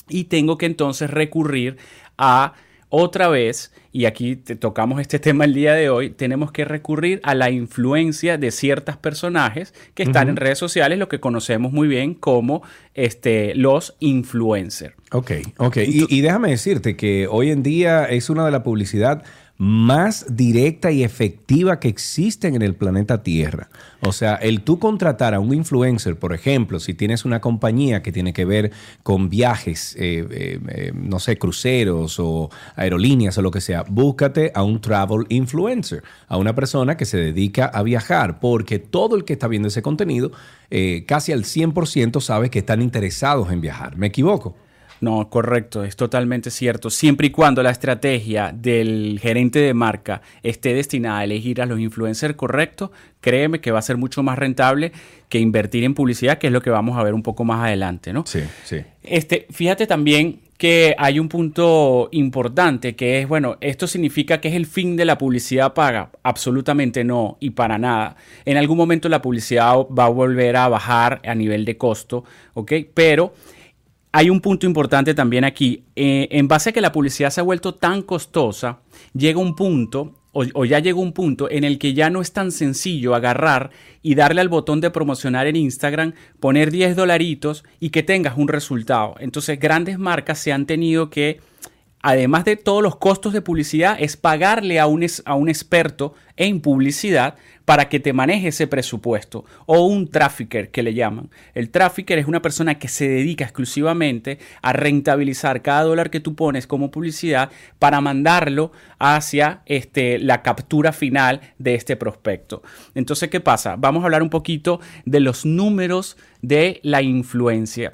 y tengo que entonces recurrir a otra vez, y aquí te tocamos este tema el día de hoy, tenemos que recurrir a la influencia de ciertos personajes que están en redes sociales, lo que conocemos muy bien como este, los influencers. Ok, ok. Y, y déjame decirte que hoy en día es una de las publicidad más directa y efectiva que existen en el planeta Tierra. O sea, el tú contratar a un influencer, por ejemplo, si tienes una compañía que tiene que ver con viajes, eh, eh, eh, no sé, cruceros o aerolíneas o lo que sea, búscate a un travel influencer, a una persona que se dedica a viajar, porque todo el que está viendo ese contenido, casi al 100% sabe que están interesados en viajar. ¿Me equivoco? No, correcto, es totalmente cierto. Siempre y cuando la estrategia del gerente de marca esté destinada a elegir a los influencers correctos, créeme que va a ser mucho más rentable que invertir en publicidad, que es lo que vamos a ver un poco más adelante, ¿no? Sí, sí. Este, fíjate también que hay un punto importante que es, bueno, esto significa que es el fin de la publicidad paga. Absolutamente no, y para nada. En algún momento la publicidad va a volver a bajar a nivel de costo, ¿ok? Pero hay un punto importante también aquí. Eh, en base a que la publicidad se ha vuelto tan costosa, llega un punto, o, o, ya llegó un punto, en el que ya no es tan sencillo agarrar y darle al botón de promocionar en Instagram, poner 10 dolaritos y que tengas un resultado. Entonces, grandes marcas se han tenido que además de todos los costos de publicidad, es pagarle a un, a un experto en publicidad para que te maneje ese presupuesto o un trafficker que le llaman. El trafficker es una persona que se dedica exclusivamente a rentabilizar cada dólar que tú pones como publicidad para mandarlo hacia este, la captura final de este prospecto. Entonces, ¿qué pasa? Vamos a hablar un poquito de los números de la influencia.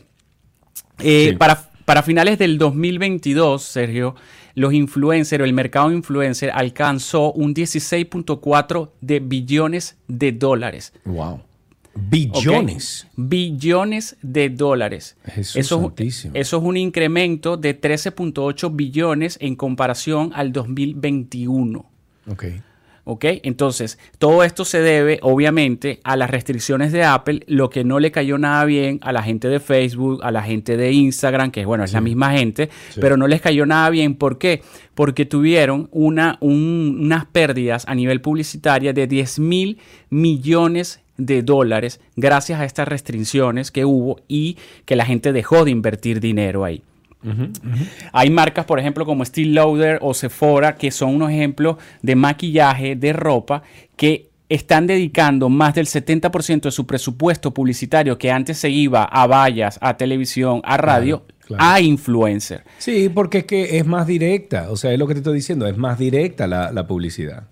Eh, sí. Para para finales del 2022, Sergio, los influencers o el mercado influencer alcanzó un 16.4 de billones de dólares. Wow. Billones. Okay. Billones de dólares. Jesús eso, santísimo. eso es un incremento de 13.8 billones en comparación al 2021. Ok. ¿Ok? Entonces, todo esto se debe, obviamente, a las restricciones de Apple, lo que no le cayó nada bien a la gente de Facebook, a la gente de Instagram, que bueno, es Sí. la misma gente, Sí. pero no les cayó nada bien. ¿Por qué? Porque tuvieron una, un- unas pérdidas a nivel publicitaria de 10 mil millones de dólares gracias a estas restricciones que hubo y que la gente dejó de invertir dinero ahí. Hay marcas, por ejemplo, como Steel Lauder o Sephora, que son unos ejemplos de maquillaje, de ropa, que están dedicando más del 70% de su presupuesto publicitario que antes se iba a vallas, a televisión, a radio, claro. a influencer. Sí, porque es que es más directa. O sea, es lo que te estoy diciendo, es más directa la, la publicidad.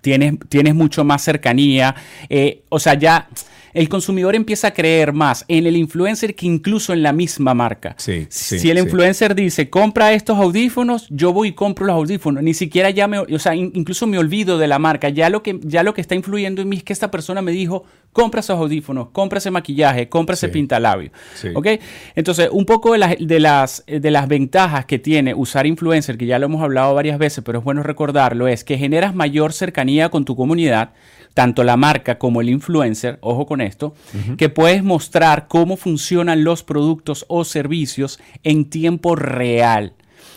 tienes, tienes mucho más cercanía. eh, o sea, ya el consumidor empieza a creer más en el influencer que incluso en la misma marca. Sí, sí, si el sí. influencer dice, compra estos audífonos, yo voy y compro los audífonos. Ni siquiera ya me, o sea, in- incluso me olvido de la marca. Ya lo que, ya lo que está influyendo en mí es que esta persona me dijo, compra esos audífonos, compra ese maquillaje, compra ese pintalabio. ¿Ok? Entonces, un poco de las, de, las, de las ventajas que tiene usar influencer, que ya lo hemos hablado varias veces, pero es bueno recordarlo, es que generas mayor cercanía con tu comunidad, tanto la marca como el influencer, ojo con esto, que puedes mostrar cómo funcionan los productos o servicios en tiempo real.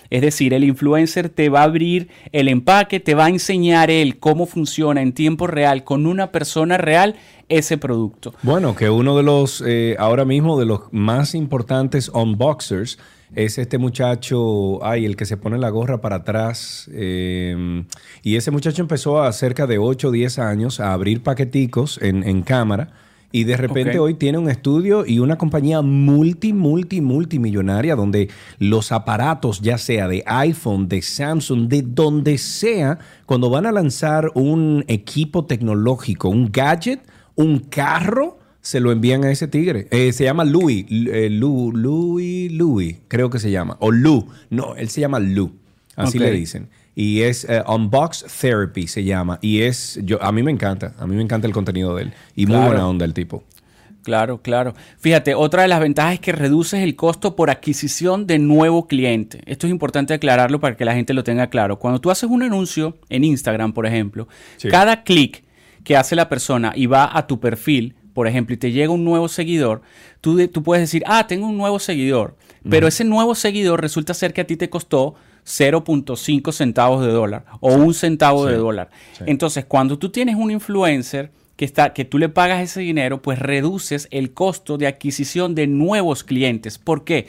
Es decir, el influencer te va a abrir el empaque, te va a enseñar él cómo funciona en tiempo real con una persona real ese producto. Bueno, que uno de los, eh, ahora mismo, de los más importantes unboxers es este muchacho, ay, el que se pone la gorra para atrás. eh, y ese muchacho empezó a cerca de 8 o 10 años a abrir paqueticos en, en cámara. Y de repente hoy tiene un estudio y una compañía multi, multi, multimillonaria donde los aparatos, ya sea de iPhone, de Samsung, de donde sea, cuando van a lanzar un equipo tecnológico, un gadget, un carro, se lo envían a ese tigre. Eh, se llama Louis, Lu- eh, Lu- Louis, Louis, creo que se llama. O Lou. No, él se llama Lou. Así le dicen. Y es eh, Unbox Therapy se llama. Y es, yo, a mí me encanta. A mí me encanta el contenido de él. Y muy buena onda el tipo. Claro, claro. Fíjate, otra de las ventajas es que reduces el costo por adquisición de nuevo cliente. Esto es importante aclararlo para que la gente lo tenga claro. Cuando tú haces un anuncio en Instagram, por ejemplo, Sí. cada clic que hace la persona y va a tu perfil, por ejemplo, y te llega un nuevo seguidor, tú, de- tú puedes decir, ah, tengo un nuevo seguidor. Pero ese nuevo seguidor resulta ser que a ti te costó 0.5 centavos de dólar o un centavo Sí. de dólar. Sí. Entonces, cuando tú tienes un influencer que, está, que tú le pagas ese dinero, pues reduces el costo de adquisición de nuevos clientes. ¿Por qué?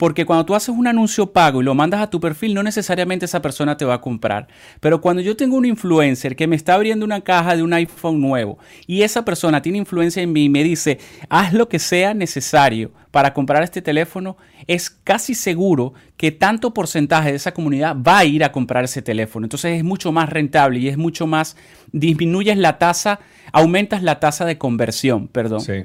Porque cuando tú haces un anuncio pago y lo mandas a tu perfil, no necesariamente esa persona te va a comprar. Pero cuando yo tengo un influencer que me está abriendo una caja de un iPhone nuevo y esa persona tiene influencia en mí y me dice, haz lo que sea necesario para comprar este teléfono, es casi seguro que tanto porcentaje de esa comunidad va a ir a comprar ese teléfono. Entonces es mucho más rentable y es mucho más, disminuyes la tasa, aumentas la tasa de conversión, perdón. Sí.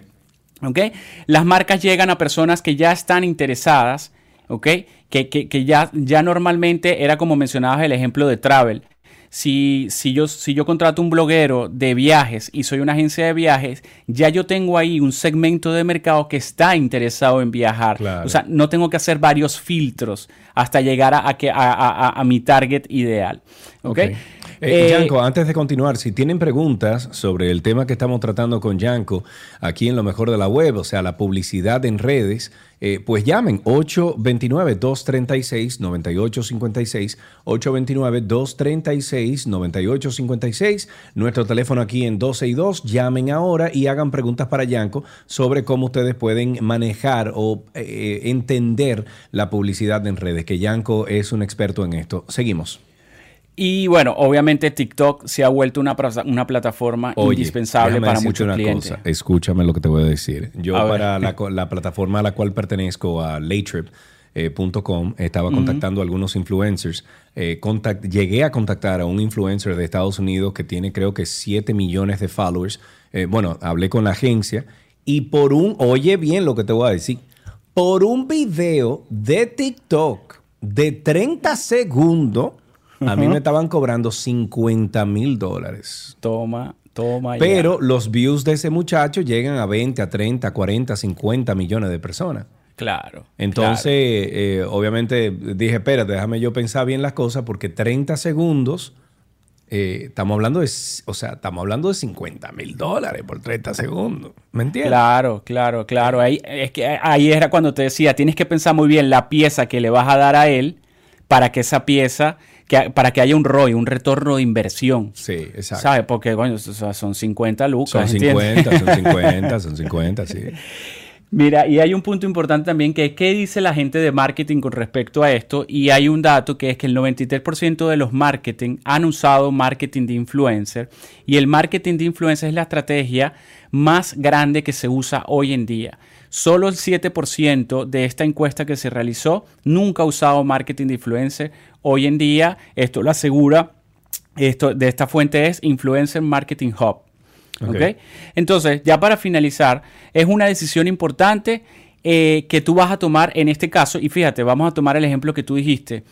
¿Ok? Las marcas llegan a personas que ya están interesadas ¿ok? Que, que- que ya, ya normalmente era como mencionabas el ejemplo de travel. Si, si, yo, si yo contrato un bloguero de viajes y soy una agencia de viajes, ya yo tengo ahí un segmento de mercado que está interesado en viajar. O sea, no tengo que hacer varios filtros hasta llegar a, a que, a, a- mi target ideal. ¿ok? Ok. Eh, Yanko, antes de continuar, si tienen preguntas sobre el tema que estamos tratando con Yanko aquí en lo mejor de la web, o sea, la publicidad en redes, eh, pues llamen 829-236-9856, 829-236-9856, nuestro teléfono aquí en 12 y 2, llamen ahora y hagan preguntas para Yanko sobre cómo ustedes pueden manejar o eh, entender la publicidad en redes, que Yanko es un experto en esto. Seguimos. Y bueno, obviamente TikTok se ha vuelto una, una plataforma Oye, indispensable para muchos una clientes. cosa. Escúchame lo que te voy a decir. Yo A para la, plataforma a la cual pertenezco, a laytrip.com, estaba Ujú. contactando a algunos influencers. Eh, contact- llegué a contactar a un influencer de Estados Unidos que tiene creo que 7 millones de followers. Eh, bueno, hablé con la agencia y por un, oye bien lo que te voy a decir, por un video de TikTok de 30 segundos, a mí me estaban cobrando 50 mil dólares. Toma, toma. ya. Pero los views de ese muchacho llegan a 20, a 30, a 40, 50 millones de personas. Claro. Entonces, eh, obviamente dije, espérate, déjame yo pensar bien las cosas porque 30 segundos, eh, estamos hablando de, o sea, estamos hablando de 50 mil dólares por 30 segundos. ¿Me entiendes? Claro, claro, claro. Ahí, es que ahí era cuando te decía, tienes que pensar muy bien la pieza que le vas a dar a él para que esa pieza, que, para que haya un ROI, un retorno de inversión. Sí, exacto. ¿Sabes? Porque, bueno, o sea, son 50 lucas. Son ¿entiendes? 50, son 50, son 50, sí. Mira, y hay un punto importante también que es qué dice la gente de marketing con respecto a esto. Y hay un dato que es que el 93% de los marketing han usado marketing de influencer. Y el marketing de influencer es la estrategia más grande que se usa hoy en día. Solo el 7% de esta encuesta que se realizó nunca ha usado marketing de influencer. Hoy en día, esto lo asegura, esto de esta fuente es Influencer Marketing Hub. Ok. ¿ok? Entonces, ya para finalizar, es una decisión importante eh, que tú vas a tomar en este caso, y fíjate, vamos a tomar el ejemplo que tú dijiste.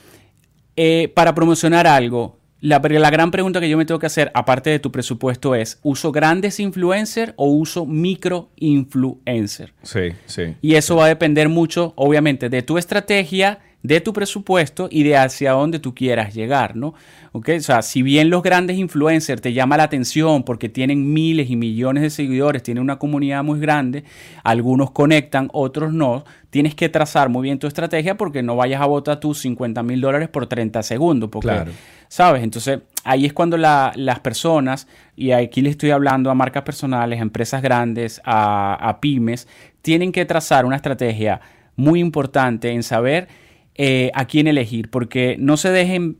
Eh, para promocionar algo, la, la gran pregunta que yo me tengo que hacer, aparte de tu presupuesto, es, ¿uso grandes influencers o uso micro influencer? Sí, sí. Y eso va a depender mucho, obviamente, de tu estrategia, de tu presupuesto y de hacia dónde tú quieras llegar, ¿no? ¿Ok? O sea, si bien los grandes influencers te llama la atención porque tienen miles y millones de seguidores, tienen una comunidad muy grande, algunos conectan, otros no, tienes que trazar muy bien tu estrategia porque no vayas a botar tus 50 mil dólares por 30 segundos, porque, Claro. ¿sabes? Entonces, ahí es cuando la- las personas, y aquí le estoy hablando a marcas personales, a empresas grandes, a, a pymes, tienen que trazar una estrategia muy importante en saber eh, a quién elegir, porque no se dejen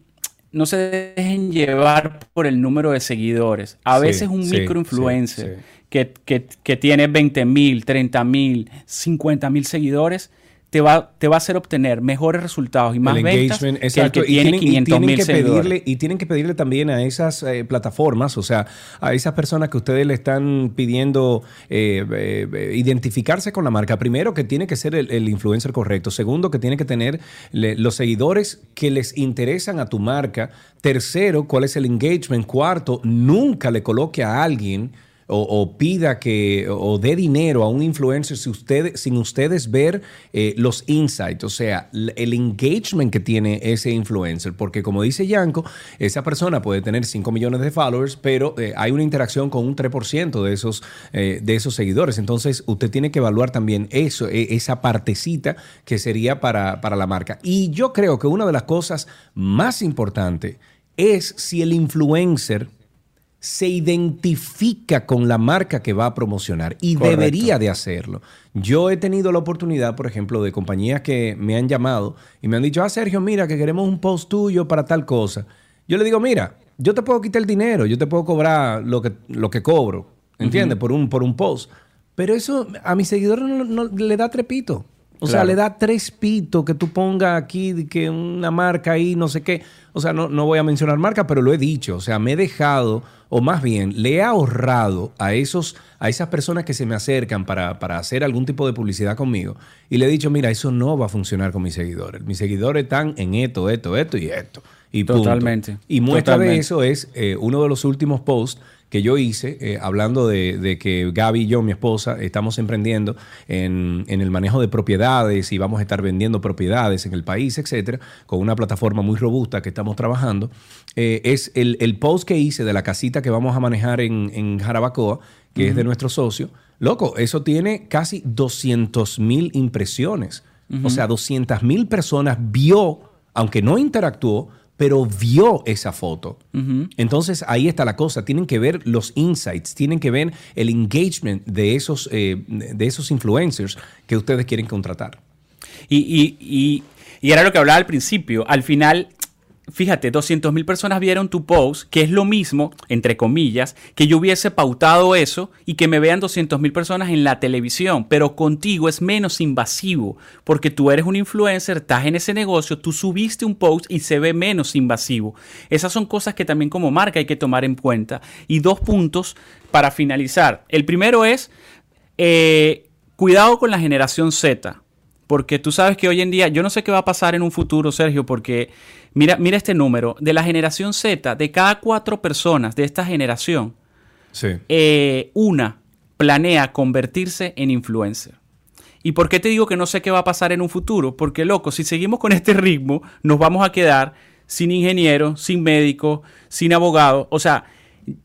no se dejen llevar por el número de seguidores. A Sí, veces un sí, microinfluencer sí. Que, que, que tiene 20 mil, 30 mil, 50 mil seguidores, te va, te va a hacer obtener mejores resultados y más el ventas que el exacto. que tiene tienen, y 500 tienen mil que seguidores. pedirle Y tienen que pedirle también a esas eh, plataformas, o sea, a esas personas que ustedes le están pidiendo eh, eh, eh, identificarse con la marca. Primero, que tiene que ser el, el influencer correcto. Segundo, que tiene que tener le- los seguidores que les interesan a tu marca. Tercero, cuál es el engagement. Cuarto, nunca le coloque a alguien o, pida que o dé dinero a un influencer si sin ustedes ver eh, los insights, o sea, el engagement que tiene ese influencer. Porque como dice Yanko, esa persona puede tener 5 millones de followers, pero eh, hay una interacción con un 3% de esos, eh, de esos seguidores. Entonces, usted tiene que evaluar también eso, e- esa partecita que sería para, para la marca. Y yo creo que una de las cosas más importantes es si el influencer se identifica con la marca que va a promocionar y Correcto. debería de hacerlo. Yo he tenido la oportunidad, por ejemplo, de compañías que me han llamado y me han dicho, ah, Sergio, mira, que queremos un post tuyo para tal cosa. Yo le digo, mira, yo te puedo quitar el dinero, yo te puedo cobrar lo que, lo que cobro, ¿entiendes? Por, un, por un post. Pero eso a mis seguidores no, no- le da trepito. O sea, le da tres pitos que tú pongas aquí, que una marca ahí, no sé qué. O sea, no, no voy a mencionar marca, pero lo he dicho. O sea, me he dejado o más bien le he ahorrado a, esos, a esas personas que se me acercan para, para hacer algún tipo de publicidad conmigo y le he dicho, mira, eso no va a funcionar con mis seguidores. Mis seguidores están en esto, esto, esto y esto. Y punto. Totalmente. Y muestra Totalmente. de eso es eh, uno de los últimos posts que yo hice, eh, hablando de, de que Gaby y yo, mi esposa, estamos emprendiendo en, en el manejo de propiedades y vamos a estar vendiendo propiedades en el país, etcétera, con una plataforma muy robusta que estamos trabajando. Eh, es el, el post que hice de la casita que vamos a manejar en, en Jarabacoa, que es de nuestro socio. Loco, eso tiene casi 200 mil impresiones. O sea, 200 mil personas vio, aunque no interactuó, pero vio esa foto. Entonces ahí está la cosa. Tienen que ver los insights, tienen que ver el engagement de esos, eh, de esos influencers que ustedes quieren contratar. Y, y- y- y era lo que hablaba al principio. Al final, fíjate, 200 mil personas vieron tu post, que es lo mismo, entre comillas, que yo hubiese pautado eso y que me vean 200 mil personas en la televisión. Pero contigo es menos invasivo, porque tú eres un influencer, estás en ese negocio, tú subiste un post y se ve menos invasivo. Esas son cosas que también como marca hay que tomar en cuenta. Y dos puntos para finalizar. El primero es, eh, cuidado con la generación Z. Porque tú sabes que hoy en día, yo no sé qué va a pasar en un futuro, Sergio, porque mira, mira este número. De la generación Z, de cada cuatro personas de esta generación, Sí. eh, una planea convertirse en influencer. ¿Y por qué te digo que no sé qué va a pasar en un futuro? Porque, loco, si seguimos con este ritmo, nos vamos a quedar sin ingeniero, sin médico, sin abogado. O sea,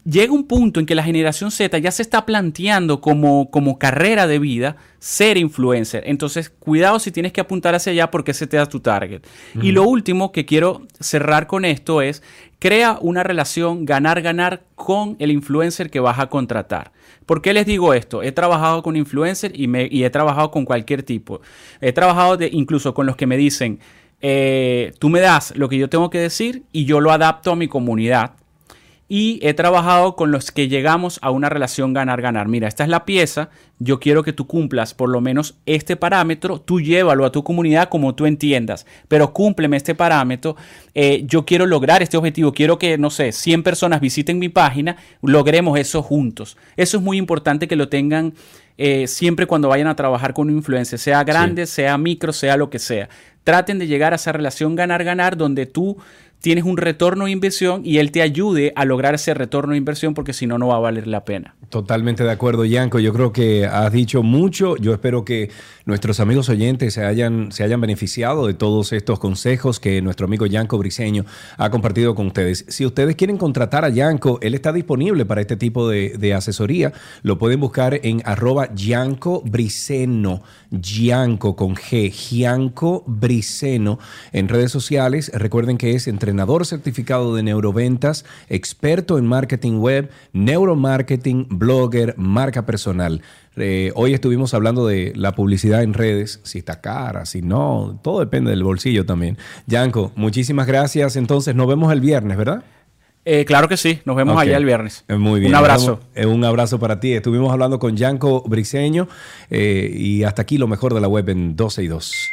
llega un punto en que la generación Z ya se está planteando como, como carrera de vida ser influencer. Entonces, cuidado si tienes que apuntar hacia allá porque ese te da tu target. Y lo último que quiero cerrar con esto es, crea una relación ganar-ganar con el influencer que vas a contratar. ¿Por qué les digo esto? He trabajado con influencers y, me- y he trabajado con cualquier tipo. He trabajado de, incluso con los que me dicen, eh, tú me das lo que yo tengo que decir y yo lo adapto a mi comunidad. Y he trabajado con los que llegamos a una relación ganar-ganar. Mira, esta es la pieza, yo quiero que tú cumplas por lo menos este parámetro, tú llévalo a tu comunidad como tú entiendas, pero cúmpleme este parámetro, eh, yo quiero lograr este objetivo, quiero que, no sé, 100 personas visiten mi página, logremos eso juntos. Eso es muy importante que lo tengan eh, siempre cuando vayan a trabajar con un influencer, sea grande, sea micro, sea lo que sea. Traten de llegar a esa relación ganar-ganar donde tú tienes un retorno de inversión y él te ayude a lograr ese retorno de inversión porque si no, no va a valer la pena. Totalmente de acuerdo, Yanko. Yo creo que has dicho mucho. Yo espero que nuestros amigos oyentes se hayan, se hayan beneficiado de todos estos consejos que nuestro amigo Yanko Briseño ha compartido con ustedes. Si ustedes quieren contratar a Yanko, él está disponible para este tipo de, asesoría. Lo pueden buscar en arroba Yanko Briceno, Yanko con G, Gianco Briceno en redes sociales. Recuerden que es entrenador certificado de neuroventas, experto en marketing web, neuromarketing, blogger, marca personal. Eh, hoy estuvimos hablando de la publicidad en redes, si está cara, si no, todo depende del bolsillo también. Yanko, muchísimas gracias. Entonces, nos vemos el viernes, ¿verdad? Eh, claro que sí, nos vemos allá el viernes. Eh, Muy bien. Un abrazo. Un abrazo para ti. Estuvimos hablando con Yanko Briseño eh, y hasta aquí lo mejor de la web en 12 y 2.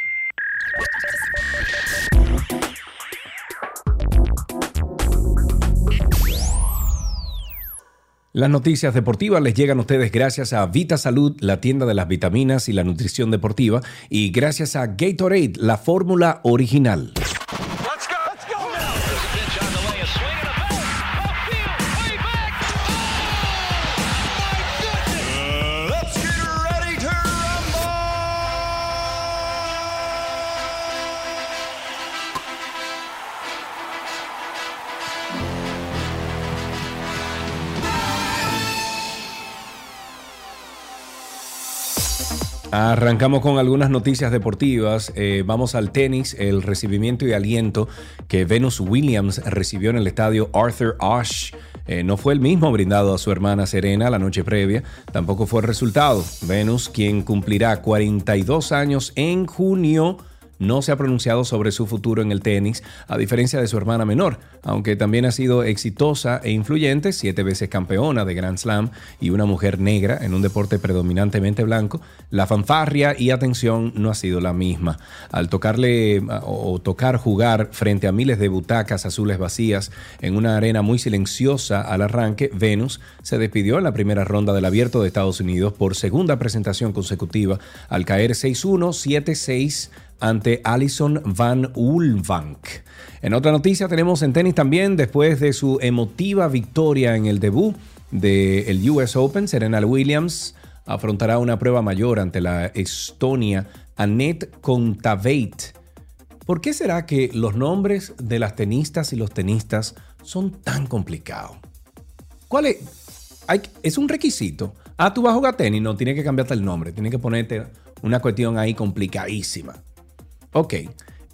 Las noticias deportivas les llegan a ustedes gracias a Vita Salud, la tienda de las vitaminas y la nutrición deportiva, y gracias a Gatorade, la fórmula original. Arrancamos con algunas noticias deportivas. Eh, vamos al tenis, el recibimiento y aliento que Venus Williams recibió en el estadio Arthur Ashe. eh, no fue el mismo brindado a su hermana Serena la noche previa, tampoco fue el resultado. Venus, quien cumplirá 42 años en junio, no se ha pronunciado sobre su futuro en el tenis, a diferencia de su hermana menor, aunque también ha sido exitosa e influyente, siete veces campeona de Grand Slam y una mujer negra en un deporte predominantemente blanco, la fanfarria y atención no ha sido la misma. Al tocarle o tocar jugar frente a miles de butacas azules vacías en una arena muy silenciosa al arranque, Venus se despidió en la primera ronda del abierto de Estados Unidos por segunda presentación consecutiva al caer 6-1, 7-6 ante Alison Van Ulvank. En otra noticia tenemos en tenis también, después de su emotiva victoria en el debut del US Open, Serena Williams afrontará una prueba mayor ante la Estonia Annette Kontaveit. ¿Por qué será que los nombres de las tenistas y los tenistas son tan complicados? ¿Cuál es? Es un requisito. Ah, tú vas a jugar tenis, no, tiene que cambiarte el nombre, tiene que ponerte una cuestión ahí complicadísima. Ok.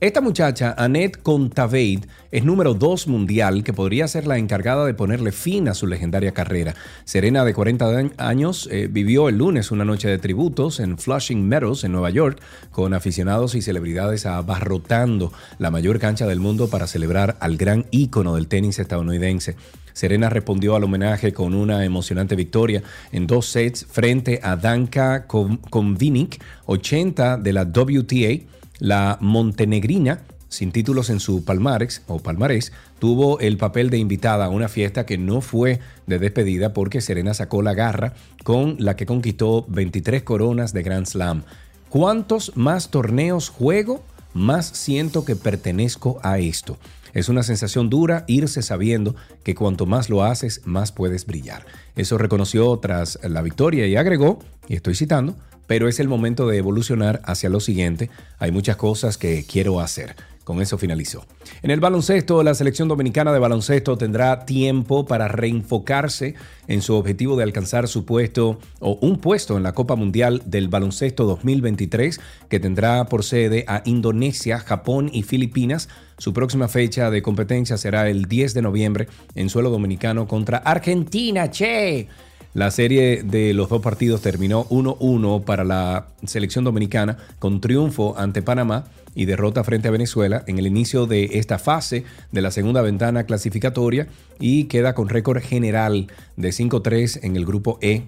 Esta muchacha, Annette Kontaveit, es número 2 mundial que podría ser la encargada de ponerle fin a su legendaria carrera. Serena, de 40 añ- años, eh, vivió el lunes una noche de tributos en Flushing Meadows, en Nueva York, con aficionados y celebridades abarrotando la mayor cancha del mundo para celebrar al gran ícono del tenis estadounidense. Serena respondió al homenaje con una emocionante victoria en dos sets frente a Danka Kon- Konvinik, 80 de la WTA. La montenegrina, sin títulos en su palmares o palmarés, tuvo el papel de invitada a una fiesta que no fue de despedida porque Serena sacó la garra con la que conquistó 23 coronas de Grand Slam. ¿Cuántos más torneos juego? Más siento que pertenezco a esto. Es una sensación dura irse sabiendo que cuanto más lo haces, más puedes brillar. Eso reconoció tras la victoria y agregó, y estoy citando, pero es el momento de evolucionar hacia lo siguiente. Hay muchas cosas que quiero hacer. Con eso finalizó. En el baloncesto, la selección dominicana de baloncesto tendrá tiempo para reenfocarse en su objetivo de alcanzar su puesto o un puesto en la Copa Mundial del Baloncesto 2023, que tendrá por sede a Indonesia, Japón y Filipinas. Su próxima fecha de competencia será el 10 de noviembre en suelo dominicano contra Argentina, che. La serie de los dos partidos terminó 1-1 para la selección dominicana con triunfo ante Panamá y derrota frente a Venezuela en el inicio de esta fase de la segunda ventana clasificatoria y queda con récord general de 5-3 en el grupo E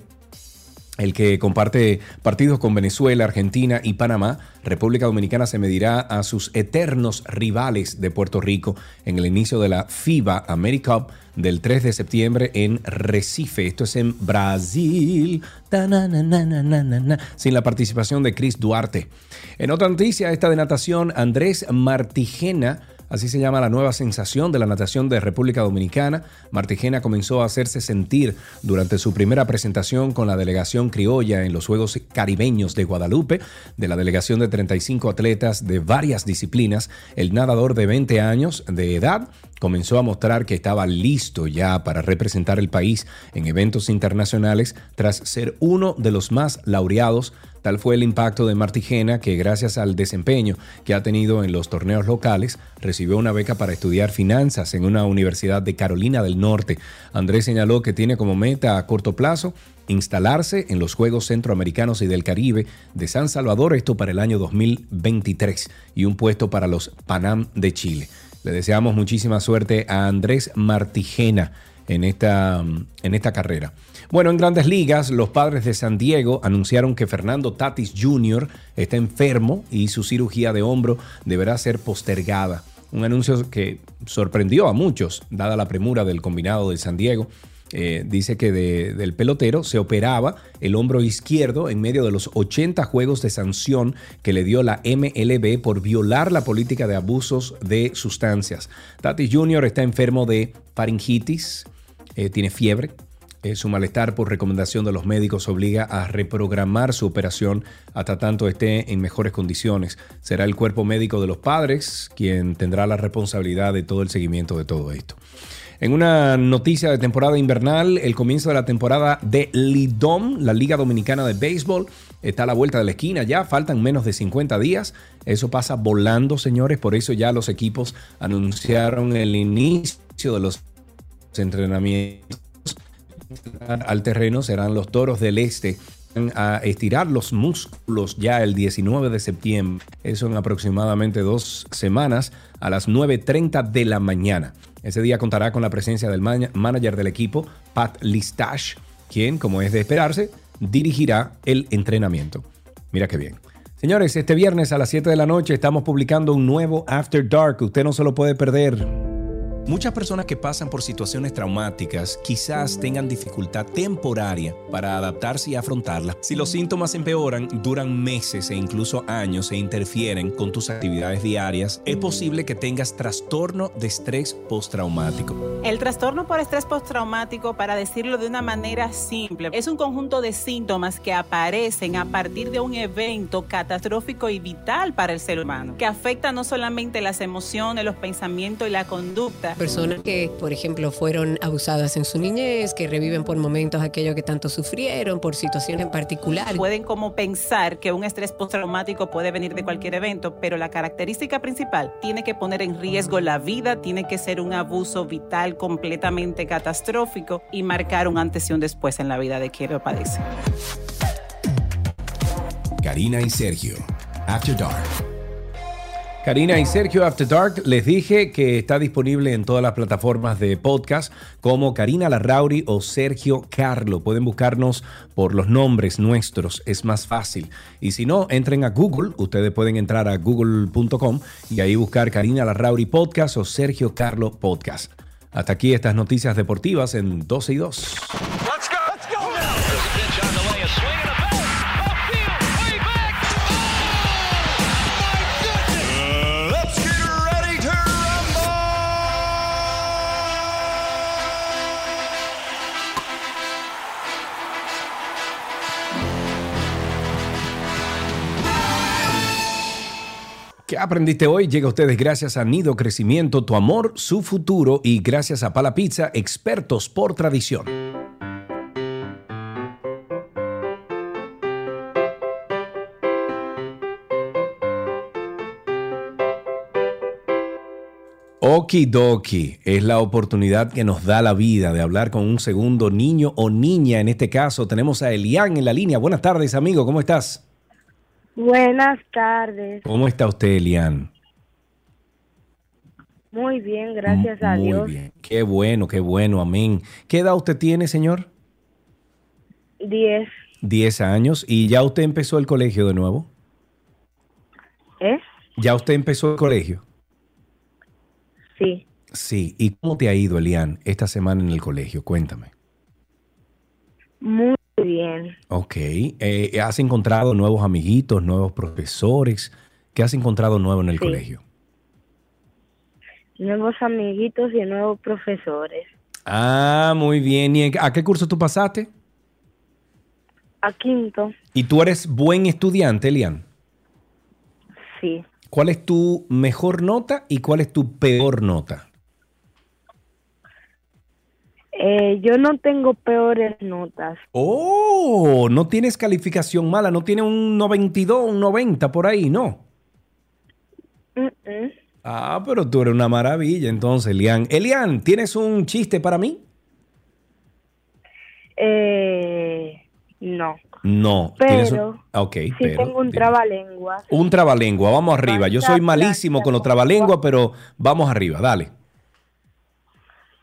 el que comparte partidos con Venezuela, Argentina y Panamá, República Dominicana se medirá a sus eternos rivales de Puerto Rico en el inicio de la FIBA AmeriCup del 3 de septiembre en Recife. Esto es en Brasil. Sin la participación de Chris Duarte. En otra noticia, esta de natación, Andrés Martigena Así se llama la nueva sensación de la natación de República Dominicana. Martigena comenzó a hacerse sentir durante su primera presentación con la delegación criolla en los Juegos Caribeños de Guadalupe. De la delegación de 35 atletas de varias disciplinas, el nadador de 20 años de edad comenzó a mostrar que estaba listo ya para representar el país en eventos internacionales tras ser uno de los más laureados Tal fue el impacto de Martigena que gracias al desempeño que ha tenido en los torneos locales, recibió una beca para estudiar finanzas en una universidad de Carolina del Norte. Andrés señaló que tiene como meta a corto plazo instalarse en los Juegos Centroamericanos y del Caribe de San Salvador, esto para el año 2023, y un puesto para los Panam de Chile. Le deseamos muchísima suerte a Andrés Martigena en esta, en esta carrera. Bueno, en grandes ligas, los padres de San Diego anunciaron que Fernando Tatis Jr. está enfermo y su cirugía de hombro deberá ser postergada. Un anuncio que sorprendió a muchos, dada la premura del combinado de San Diego. Eh, dice que de- del pelotero se operaba el hombro izquierdo en medio de los 80 juegos de sanción que le dio la MLB por violar la política de abusos de sustancias. Tatis Jr. está enfermo de faringitis, eh, tiene fiebre, su malestar por recomendación de los médicos obliga a reprogramar su operación hasta tanto esté en mejores condiciones. Será el cuerpo médico de los padres quien tendrá la responsabilidad de todo el seguimiento de todo esto. En una noticia de temporada invernal, el comienzo de la temporada de Lidom, la Liga Dominicana de Béisbol, está a la vuelta de la esquina ya, faltan menos de 50 días. Eso pasa volando, señores, por eso ya los equipos anunciaron el inicio de los entrenamientos al terreno serán los Toros del Este a estirar los músculos ya el 19 de septiembre. Eso en aproximadamente dos semanas a las 9.30 de la mañana. Ese día contará con la presencia del man- manager del equipo, Pat Listash, quien, como es de esperarse, dirigirá el entrenamiento. Mira qué bien. Señores, este viernes a las 7 de la noche estamos publicando un nuevo After Dark. Usted no se lo puede perder. Muchas personas que pasan por situaciones traumáticas quizás tengan dificultad temporaria para adaptarse y afrontarlas. Si los síntomas empeoran, duran meses e incluso años e interfieren con tus actividades diarias, es posible que tengas trastorno de estrés postraumático. El trastorno por estrés postraumático, para decirlo de una manera simple, es un conjunto de síntomas que aparecen a partir de un evento catastrófico y vital para el ser humano, que afecta no solamente las emociones, los pensamientos y la conducta. Personas que, por ejemplo, fueron abusadas en su niñez, que reviven por momentos aquello que tanto sufrieron, por situaciones en particular. Pueden como pensar que un estrés postraumático puede venir de cualquier evento, pero la característica principal tiene que poner en riesgo la vida, tiene que ser un abuso vital completamente catastrófico y marcar un antes y un después en la vida de quien lo padece. Karina y Sergio. After Dark. Karina y Sergio After Dark, les dije que está disponible en todas las plataformas de podcast como Karina Larrauri o Sergio Carlo. Pueden buscarnos por los nombres nuestros, es más fácil. Y si no, entren a Google, ustedes pueden entrar a google.com y ahí buscar Karina Larrauri Podcast o Sergio Carlo Podcast. Hasta aquí estas noticias deportivas en 12 y 2. ¿Qué aprendiste hoy? Llega a ustedes gracias a Nido Crecimiento, tu amor, su futuro y gracias a Pala Pizza, expertos por tradición. Okidoki es la oportunidad que nos da la vida de hablar con un segundo niño o niña. En este caso tenemos a Elian en la línea. Buenas tardes, amigo. ¿Cómo estás? Buenas tardes. ¿Cómo está usted, Elian? Muy bien, gracias a Muy Dios. bien. Qué bueno, qué bueno. Amén. ¿Qué edad usted tiene, señor? Diez. 10 años. ¿Y ya usted empezó el colegio de nuevo? ¿Eh? ¿Ya usted empezó el colegio? Sí. Sí. ¿Y cómo te ha ido, Elian, esta semana en el colegio? Cuéntame. Muy bien. Ok. Eh, ¿Has encontrado nuevos amiguitos, nuevos profesores? ¿Qué has encontrado nuevo en el Sí. colegio? Nuevos amiguitos y nuevos profesores. Ah, muy bien. ¿Y a qué curso tú pasaste? A quinto, ¿Y tú eres buen estudiante, Elian? sí. ¿Cuál es tu mejor nota y cuál es tu peor nota? Eh, yo no tengo peores notas. Oh, no tienes calificación mala, no tienes un 92, un 90 por ahí, ¿no? Ah, pero tú eres una maravilla entonces, Elian. Elian, ¿tienes un chiste para mí? Eh, no. No. Pero ¿tienes un- Ok, Sí pero... tengo un trabalengua. Un trabalengua, vamos arriba. Yo soy malísimo con los trabalenguas, pero vamos arriba, dale.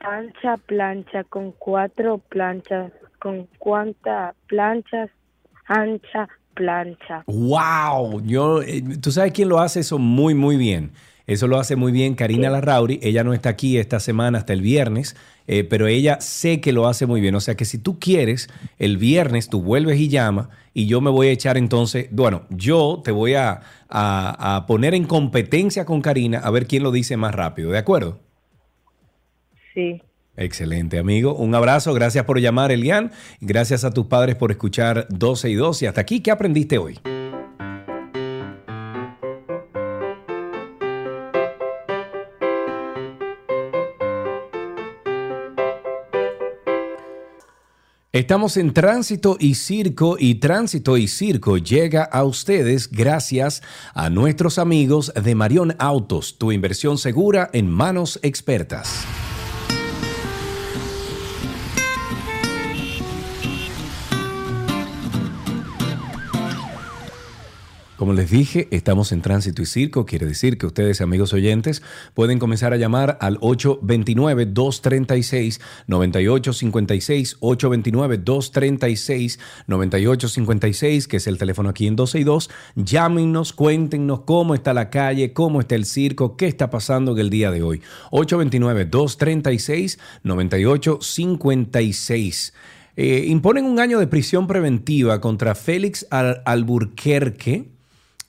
Ancha plancha con cuatro planchas. ¿Con cuántas planchas? Ancha plancha. ¡Wow! Yo, eh, Tú sabes quién lo hace eso muy, muy bien. Eso lo hace muy bien Karina Larrauri. Ella no está aquí esta semana hasta el viernes, eh, pero ella sé que lo hace muy bien. O sea que si tú quieres, el viernes tú vuelves y llama y yo me voy a echar entonces, bueno, yo te voy a, a- a poner en competencia con Karina a ver quién lo dice más rápido. ¿De acuerdo? Sí. Excelente, amigo. Un abrazo. Gracias por llamar, Elian. Gracias a tus padres por escuchar 12 y 2. Y hasta aquí, ¿qué aprendiste hoy? Estamos en Tránsito y Circo y Tránsito y Circo llega a ustedes gracias a nuestros amigos de Marión Autos, tu inversión segura en manos expertas. Como les dije, estamos en tránsito y circo. Quiere decir que ustedes, amigos oyentes, pueden comenzar a llamar al 829-236-9856, 829-236-9856, que es el teléfono aquí en 12 y 2. Llámenos, cuéntenos cómo está la calle, cómo está el circo, qué está pasando en el día de hoy. 829-236-9856. Eh, imponen un año de prisión preventiva contra Félix Al- Alburquerque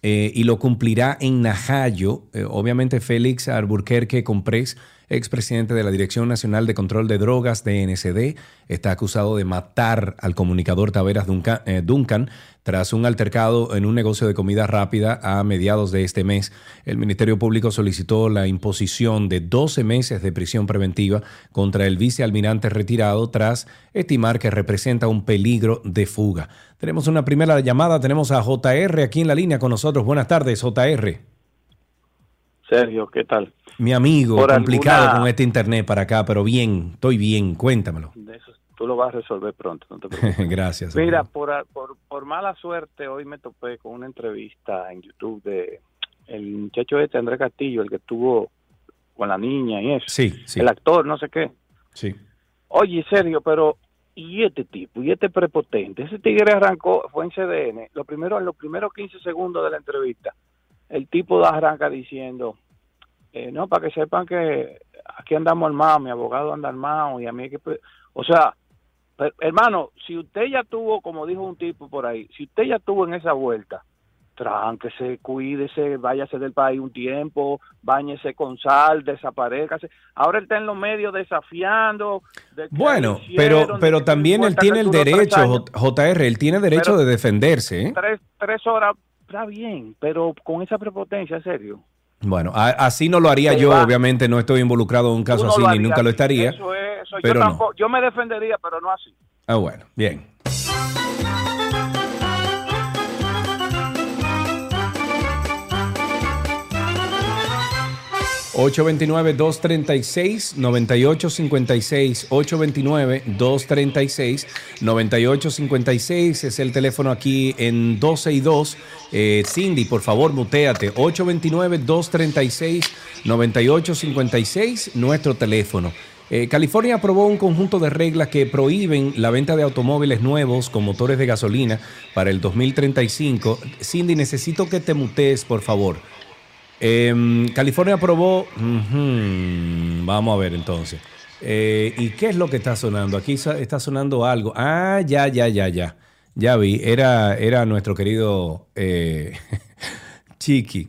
eh, y lo cumplirá en Najayo. Eh, obviamente Félix Alburquerque Comprés, expresidente de la Dirección Nacional de Control de Drogas, DNCD, está acusado de matar al comunicador Taveras Duncan, eh, Duncan tras un altercado en un negocio de comida rápida a mediados de este mes. El Ministerio Público solicitó la imposición de 12 meses de prisión preventiva contra el vicealmirante retirado tras estimar que representa un peligro de fuga. Tenemos una primera llamada, tenemos a JR aquí en la línea con nosotros. Buenas tardes, JR. Sergio, ¿qué tal? Mi amigo, Por complicado alguna- con este internet para acá, pero bien, estoy bien, cuéntamelo. De eso tú lo vas a resolver pronto, no te preocupes. Gracias. Mira, por, por, por mala suerte, hoy me topé con una entrevista en YouTube de el muchacho este, Andrés Castillo, el que estuvo con la niña y eso. Sí, sí. El actor, no sé qué. Sí. Oye, Sergio, pero ¿y este tipo? ¿Y este prepotente? Ese tigre arrancó, fue en CDN, lo primero, en los primeros 15 segundos de la entrevista, el tipo arranca diciendo, eh, no, para que sepan que aquí andamos armados, mi abogado anda armado y a mí hay que... pe-". O sea, hermano, si usted ya tuvo, como dijo un tipo por ahí, si usted ya tuvo en esa vuelta, tránquese, cuídese, váyase del país un tiempo, báñese con sal, desaparezcase. Ahora él está en los medios desafiando. de Bueno, hicieron, pero, pero también él tiene el derecho, JR, él tiene derecho Pero- de defenderse. ¿eh? Tres, tres horas, está bien, pero con esa prepotencia, en serio. Bueno, a- así no lo haría yo, va. obviamente no estoy involucrado en un caso no así ni nunca lo estaría. Eso es, eso- pero yo, no. tampoco- yo me defendería, pero no así. Ah, bueno, bien. 829-236-9856. 829-236-9856 es el teléfono aquí en 12 y 2. Eh, Cindy, por favor, muteate. 829-236-9856, nuestro teléfono. Eh, California aprobó un conjunto de reglas que prohíben la venta de automóviles nuevos con motores de gasolina para el 2035. Cindy, necesito que te mutees, por favor. Em, California aprobó. Vamos a ver entonces. Eh, ¿Y qué es lo que está sonando? Aquí está sonando algo. Ah, ya, ya, ya, ya. Ya vi. Era, era nuestro querido eh, Chiqui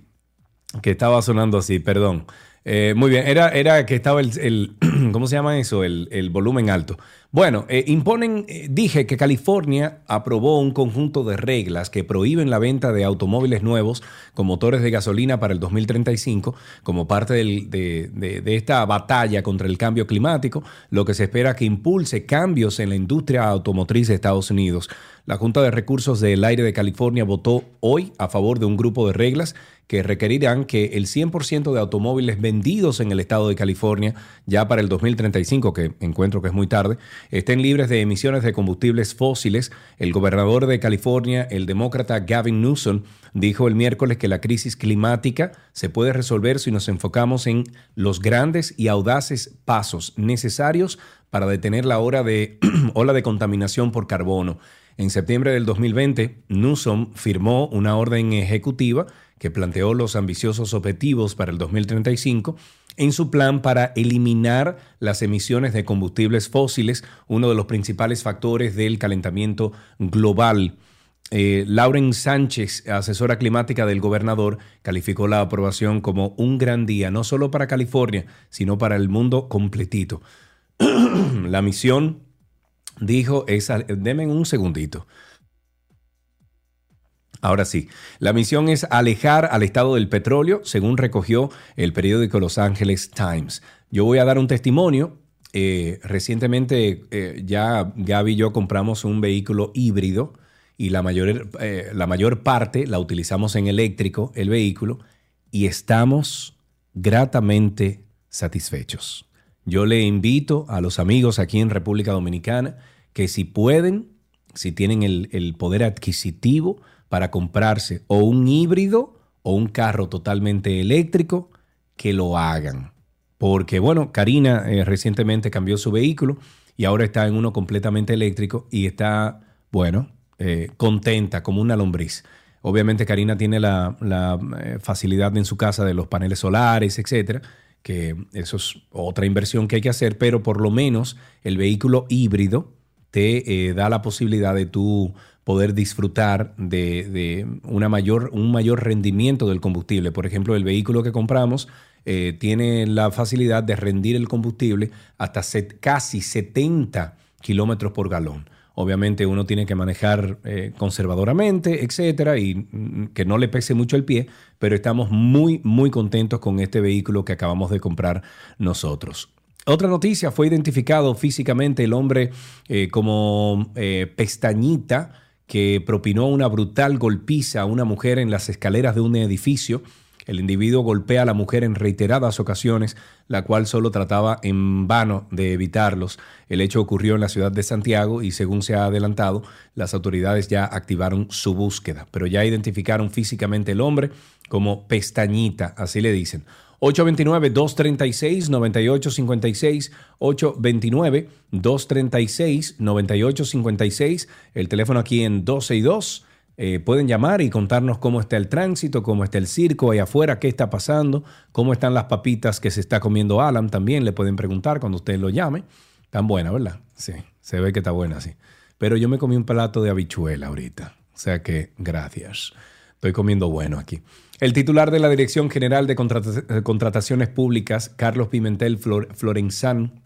que estaba sonando así, perdón. Eh, muy bien, era, era que estaba el, ¿cómo se llama eso? El volumen alto. Bueno, eh, imponen, eh, dije que California aprobó un conjunto de reglas que prohíben la venta de automóviles nuevos con motores de gasolina para el 2035 como parte del- de, de- de esta batalla contra el cambio climático, lo que se espera que impulse cambios en la industria automotriz de Estados Unidos. La Junta de Recursos del Aire de California votó hoy a favor de un grupo de reglas que requerirán que el 100% de automóviles vendidos en el estado de California ya para el 2035, que encuentro que es muy tarde, estén libres de emisiones de combustibles fósiles. El gobernador de California, el demócrata Gavin Newsom, dijo el miércoles que la crisis climática se puede resolver si nos enfocamos en los grandes y audaces pasos necesarios para detener la ola de, ola de contaminación por carbono. En septiembre del 2020, Newsom firmó una orden ejecutiva que planteó los ambiciosos objetivos para el 2035 en su plan para eliminar las emisiones de combustibles fósiles, uno de los principales factores del calentamiento global. Eh, Lauren Sánchez, asesora climática del gobernador, calificó la aprobación como un gran día, no solo para California, sino para el mundo completito. la misión, dijo, es... Denme un segundito. Ahora sí, la misión es alejar al estado del petróleo, según recogió el periódico Los Angeles Times. Yo voy a dar un testimonio. Eh, recientemente eh, ya Gaby y yo compramos un vehículo híbrido y la mayor, eh, la mayor parte la utilizamos en eléctrico, el vehículo, y estamos gratamente satisfechos. Yo le invito a los amigos aquí en República Dominicana que si pueden, si tienen el, el poder adquisitivo para comprarse o un híbrido o un carro totalmente eléctrico, que lo hagan. Porque bueno, Karina eh, recientemente cambió su vehículo y ahora está en uno completamente eléctrico y está, bueno, eh, contenta como una lombriz. Obviamente Karina tiene la, eh, facilidad en su casa de los paneles solares, etcétera, que eso es otra inversión que hay que hacer, pero por lo menos el vehículo híbrido te da la posibilidad de tú poder disfrutar de, de una mayor, un mayor rendimiento del combustible. Por ejemplo, el vehículo que compramos eh, tiene la facilidad de rendir el combustible hasta casi 70 kilómetros por galón. Obviamente uno tiene que manejar eh, conservadoramente, etcétera, y mm, que no le pese mucho el pie, pero estamos muy, muy contentos con este vehículo que acabamos de comprar nosotros. Otra noticia, fue identificado físicamente el hombre eh, como Pestañita, que propinó una brutal golpiza a una mujer en las escaleras de un edificio. El individuo golpea a la mujer en reiteradas ocasiones, la cual solo trataba en vano de evitarlos. El hecho ocurrió en la ciudad de Santiago y según se ha adelantado, las autoridades ya activaron su búsqueda, pero ya identificaron físicamente el hombre como Pestañita, así le dicen. 829-236-9856, 829-236-9856, el teléfono aquí en 12 y 2. Eh, pueden llamar y contarnos cómo está el tránsito, cómo está el circo ahí afuera, qué está pasando, cómo están las papitas que se está comiendo Alan. También le pueden preguntar cuando usted lo llame. Tan buena, ¿verdad? Sí, se ve que está buena, sí. Pero yo me comí un plato de habichuela ahorita. O sea que gracias. Estoy comiendo bueno aquí. El titular de la Dirección General de eh, Contrataciones Públicas, Carlos Pimentel Flor- Florenzán,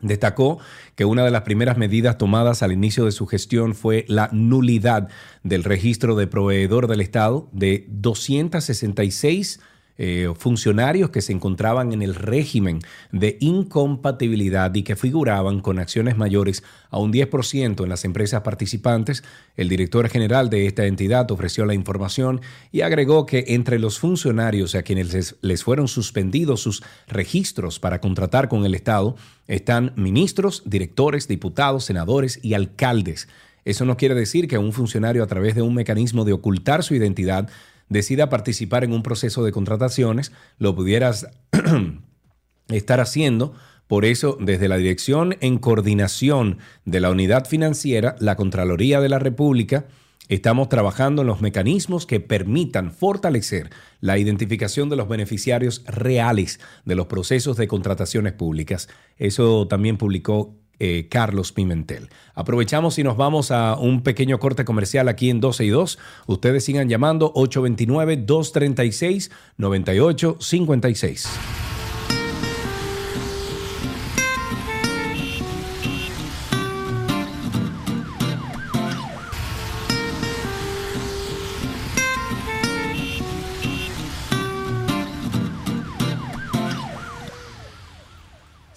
Destacó que una de las primeras medidas tomadas al inicio de su gestión fue la nulidad del registro de proveedor del Estado de 266 eh, funcionarios que se encontraban en el régimen de incompatibilidad y que figuraban con acciones mayores a un 10% en las empresas participantes. El director general de esta entidad ofreció la información y agregó que entre los funcionarios a quienes les, les fueron suspendidos sus registros para contratar con el Estado están ministros, directores, diputados, senadores y alcaldes. Eso no quiere decir que un funcionario a través de un mecanismo de ocultar su identidad decida participar en un proceso de contrataciones, lo pudieras estar haciendo. Por eso, desde la dirección en coordinación de la unidad financiera, la Contraloría de la República, estamos trabajando en los mecanismos que permitan fortalecer la identificación de los beneficiarios reales de los procesos de contrataciones públicas. Eso también publicó eh, Carlos Pimentel. Aprovechamos y nos vamos a un pequeño corte comercial aquí en 12 y 2. Ustedes sigan llamando 829-236-9856.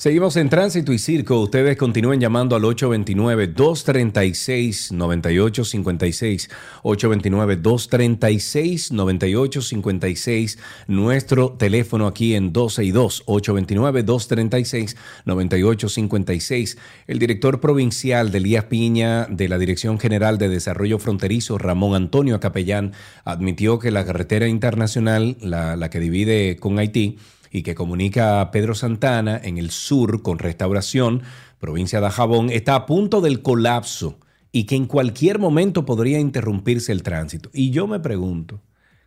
Seguimos en Tránsito y Circo. Ustedes continúen llamando al 829-236-9856. 829-236-9856. Nuestro teléfono aquí en 12 y 2. 829-236-9856. El director provincial de Elías Piña de la Dirección General de Desarrollo Fronterizo, Ramón Antonio Capellán, admitió que la carretera internacional, la, la que divide con Haití, y que comunica a Pedro Santana en el sur con Restauración, provincia de Jabón, está a punto del colapso y que en cualquier momento podría interrumpirse el tránsito. Y yo me pregunto,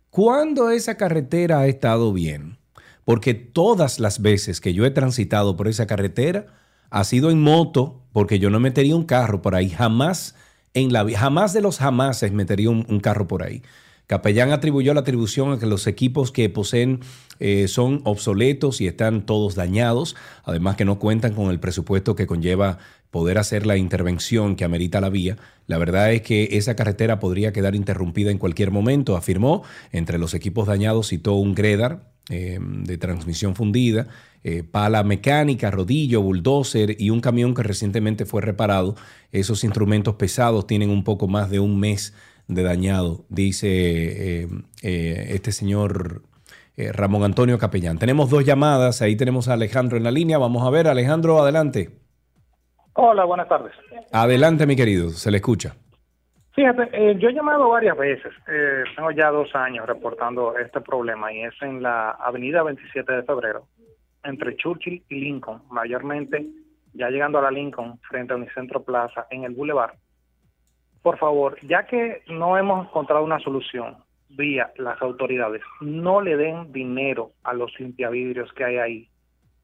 ¿cuándo esa carretera ha estado bien? Porque todas las veces que yo he transitado por esa carretera ha sido en moto, porque yo no metería un carro por ahí, jamás en la jamás de los jamases metería un carro por ahí. Capellán atribuyó la atribución a que los equipos que poseen eh, son obsoletos y están todos dañados, además que no cuentan con el presupuesto que conlleva poder hacer la intervención que amerita la vía. La verdad es que esa carretera podría quedar interrumpida en cualquier momento, afirmó. Entre los equipos dañados citó un Gredar eh, de transmisión fundida, eh, pala mecánica, rodillo, bulldozer y un camión que recientemente fue reparado. Esos instrumentos pesados tienen un poco más de un mes de dañado, dice eh, eh, este señor eh, Ramón Antonio Capellán. Tenemos dos llamadas, ahí tenemos a Alejandro en la línea. Vamos a ver, Alejandro, adelante. Hola, buenas tardes. Adelante, mi querido, se le escucha. Fíjate, eh, yo he llamado varias veces, eh, tengo ya dos años reportando este problema y es en la avenida 27 de febrero, entre Churchill y Lincoln, mayormente ya llegando a la Lincoln frente a Unicentro Plaza en el Boulevard. Por favor, ya que no hemos encontrado una solución vía las autoridades, no le den dinero a los limpiavidrios que hay ahí.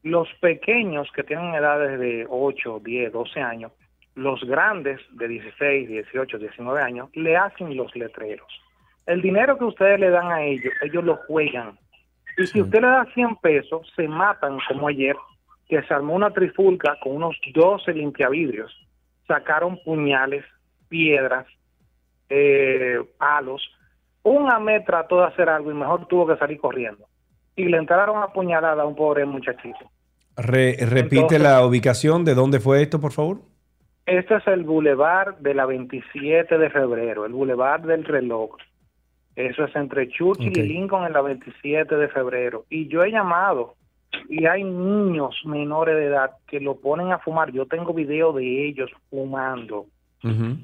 Los pequeños que tienen edades de 8, 10, 12 años, los grandes de 16, 18, 19 años, le hacen los letreros. El dinero que ustedes le dan a ellos, ellos lo juegan. Y si usted le da 100 pesos, se matan como ayer, que se armó una trifulca con unos 12 limpiavidrios. Sacaron puñales, piedras, eh, palos. Un AME trató de hacer algo y mejor tuvo que salir corriendo. Y le entraron a puñalada a un pobre muchachito. Re- repite Entonces- la ubicación de dónde fue esto, por favor. Este es el bulevar de la 27 de febrero, el bulevar del reloj. Eso es entre Churchill y Lincoln en la 27 de febrero. Y yo he llamado y hay niños menores de edad que lo ponen a fumar. Yo tengo video de ellos fumando.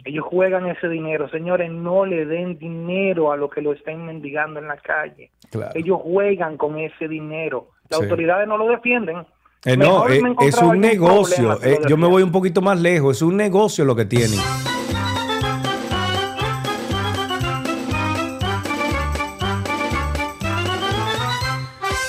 Ellos juegan ese dinero. Señores, no le den dinero a los que lo estén mendigando en la calle. Claro. Ellos juegan con ese dinero. Las Sí. autoridades no lo defienden. Eh, no, eh, es un negocio. Eh, yo me voy un poquito más lejos. Es un negocio lo que tienen.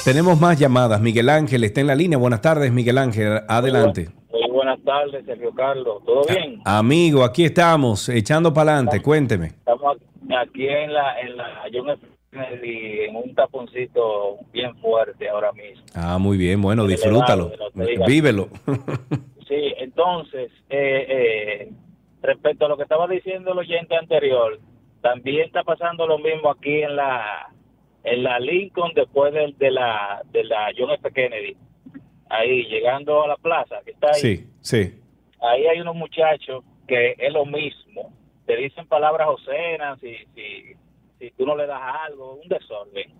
Tenemos más llamadas. Miguel Ángel está en la línea. Buenas tardes, Miguel Ángel. Adelante. Buenas tardes, Sergio Carlos. ¿Todo bien? Amigo, aquí estamos, echando para adelante. Cuénteme. Estamos aquí en la, en la John F. Kennedy, en un taponcito bien fuerte ahora mismo. Ah, muy bien. Bueno, disfrútalo. elevado. Vívelo. Sí, entonces, eh, eh, respecto a lo que estaba diciendo el oyente anterior, también está pasando lo mismo aquí en la en la Lincoln después de, de la de la John F. Kennedy. Ahí, llegando a la plaza, que está ahí. Sí, sí. ahí hay unos muchachos que es lo mismo. Te dicen palabras obscenas si, si, si tú no le das algo, un desorden.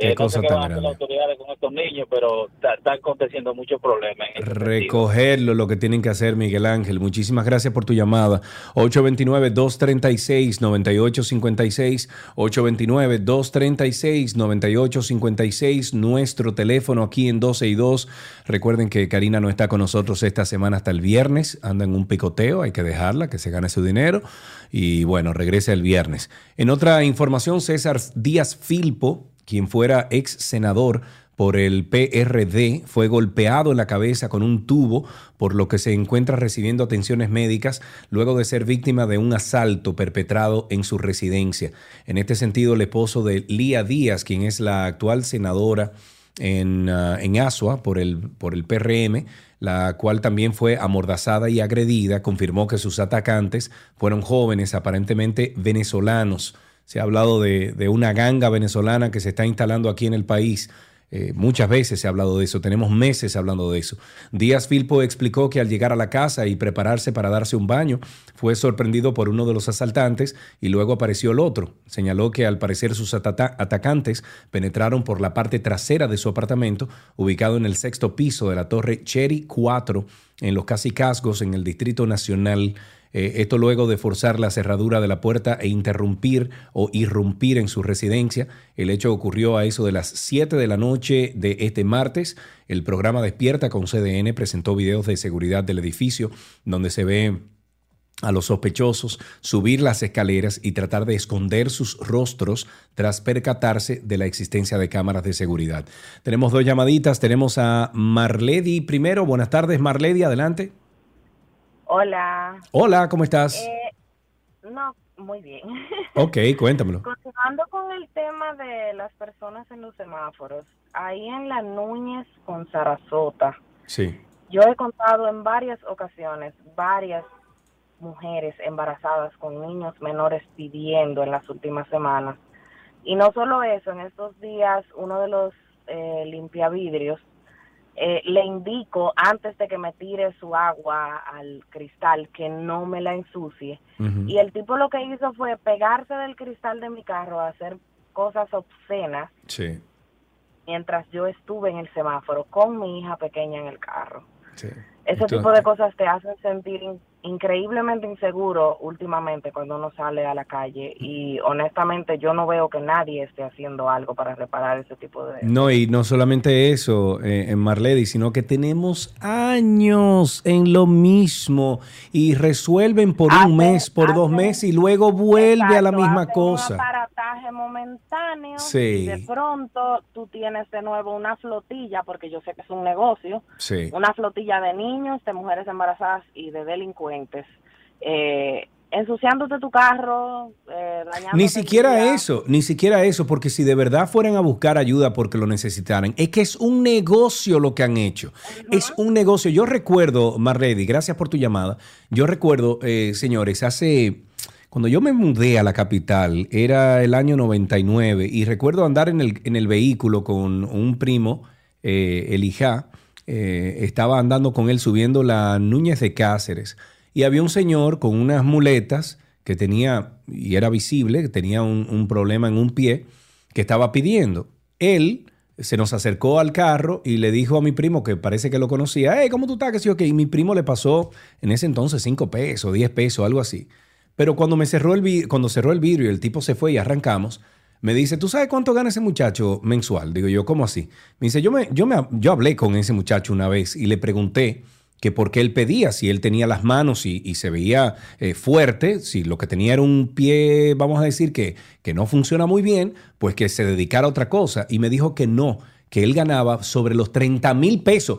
Qué Eh, no cosa sé qué tan van a hacer grande. las autoridades con estos niños, pero está- están aconteciendo muchos problemas. en. Recogerlo, lo que tienen que hacer, Miguel Ángel. Muchísimas gracias por tu llamada. 829-236-9856. 829-236-9856. Nuestro teléfono aquí en 12 y 2. Recuerden que Karina no está con nosotros esta semana hasta el viernes. Anda en un picoteo, hay que dejarla, que se gane su dinero. Y bueno, regresa el viernes. En otra información, César Díaz Filpo, quien fuera ex senador por el PRD, fue golpeado en la cabeza con un tubo, por lo que se encuentra recibiendo atenciones médicas luego de ser víctima de un asalto perpetrado en su residencia. En este sentido, el esposo de Lía Díaz, quien es la actual senadora en, ah, en Asua por el, por el PRM, la cual también fue amordazada y agredida, confirmó que sus atacantes fueron jóvenes, aparentemente venezolanos. Se ha hablado de, una ganga venezolana que se está instalando aquí en el país. Eh, muchas veces se ha hablado de eso, tenemos meses hablando de eso. Díaz Filpo explicó que al llegar a la casa y prepararse para darse un baño, fue sorprendido por uno de los asaltantes y luego apareció el otro. Señaló que al parecer sus atacantes penetraron por la parte trasera de su apartamento, ubicado en el sexto piso de la torre Cherry 4, en los Casicasgos, en el Distrito Nacional. Eh, esto luego de forzar la cerradura de la puerta e interrumpir o irrumpir en su residencia. El hecho ocurrió a eso de las 7 de la noche de este martes. El programa Despierta con CDN presentó videos de seguridad del edificio donde se ve a los sospechosos subir las escaleras y tratar de esconder sus rostros tras percatarse de la existencia de cámaras de seguridad. Tenemos dos llamaditas, tenemos a Marledi primero. Buenas tardes, Marledi, adelante. Hola. Hola, ¿cómo estás? Eh, no, muy bien. Ok, cuéntamelo. Continuando con el tema de las personas en los semáforos, ahí en la Núñez con Sarasota, Sí. yo he contado en varias ocasiones varias mujeres embarazadas con niños menores pidiendo en las últimas semanas. Y no solo eso, en estos días uno de los eh, limpiavidrios eh, le indico antes de que me tire su agua al cristal que no me la ensucie. Y el tipo lo que hizo fue pegarse del cristal de mi carro a hacer cosas obscenas Sí, mientras yo estuve en el semáforo con mi hija pequeña en el carro. sí. Ese Entonces- tipo de cosas te hacen sentir in- increíblemente inseguro últimamente cuando uno sale a la calle y honestamente yo no veo que nadie esté haciendo algo para reparar ese tipo de... No, y no solamente eso, eh, en Marlady, sino que tenemos años en lo mismo y resuelven por un mes, por dos meses y luego vuelve a la misma cosa. Momentáneo Sí. y de pronto tú tienes de nuevo una flotilla, porque yo sé que es un negocio, Sí. una flotilla de niños, de mujeres embarazadas y de delincuentes, eh, ensuciándote tu carro, eh, Ni siquiera eso, ni siquiera eso, porque si de verdad fueran a buscar ayuda porque lo necesitaran, es que es un negocio lo que han hecho. Es un negocio. Yo recuerdo, Marlady, gracias por tu llamada. Yo recuerdo, eh, señores, hace. Cuando yo me mudé a la capital, era el año 99, y recuerdo andar en el, en el vehículo con un primo, eh, el hija, eh, estaba andando con él subiendo la Núñez de Cáceres. Y había un señor con unas muletas que tenía, y era visible, que tenía un, un problema en un pie, que estaba pidiendo. Él se nos acercó al carro y le dijo a mi primo, que parece que lo conocía, hey, ¿cómo tú estás? Que sí, ok. Y mi primo le pasó en ese entonces 5 pesos, 10 pesos, algo así. Pero cuando cerró el vi- cuando cerró el vidrio y el tipo se fue y arrancamos, me dice, ¿tú sabes cuánto gana ese muchacho mensual? Digo yo, ¿cómo así? Me dice, yo, me, yo, me, yo hablé con ese muchacho una vez y le pregunté que por qué él pedía, si él tenía las manos y, y se veía eh, fuerte, si lo que tenía era un pie, vamos a decir, que, que no funciona muy bien, pues que se dedicara a otra cosa. Y me dijo que no, que él ganaba sobre los 30 mil pesos.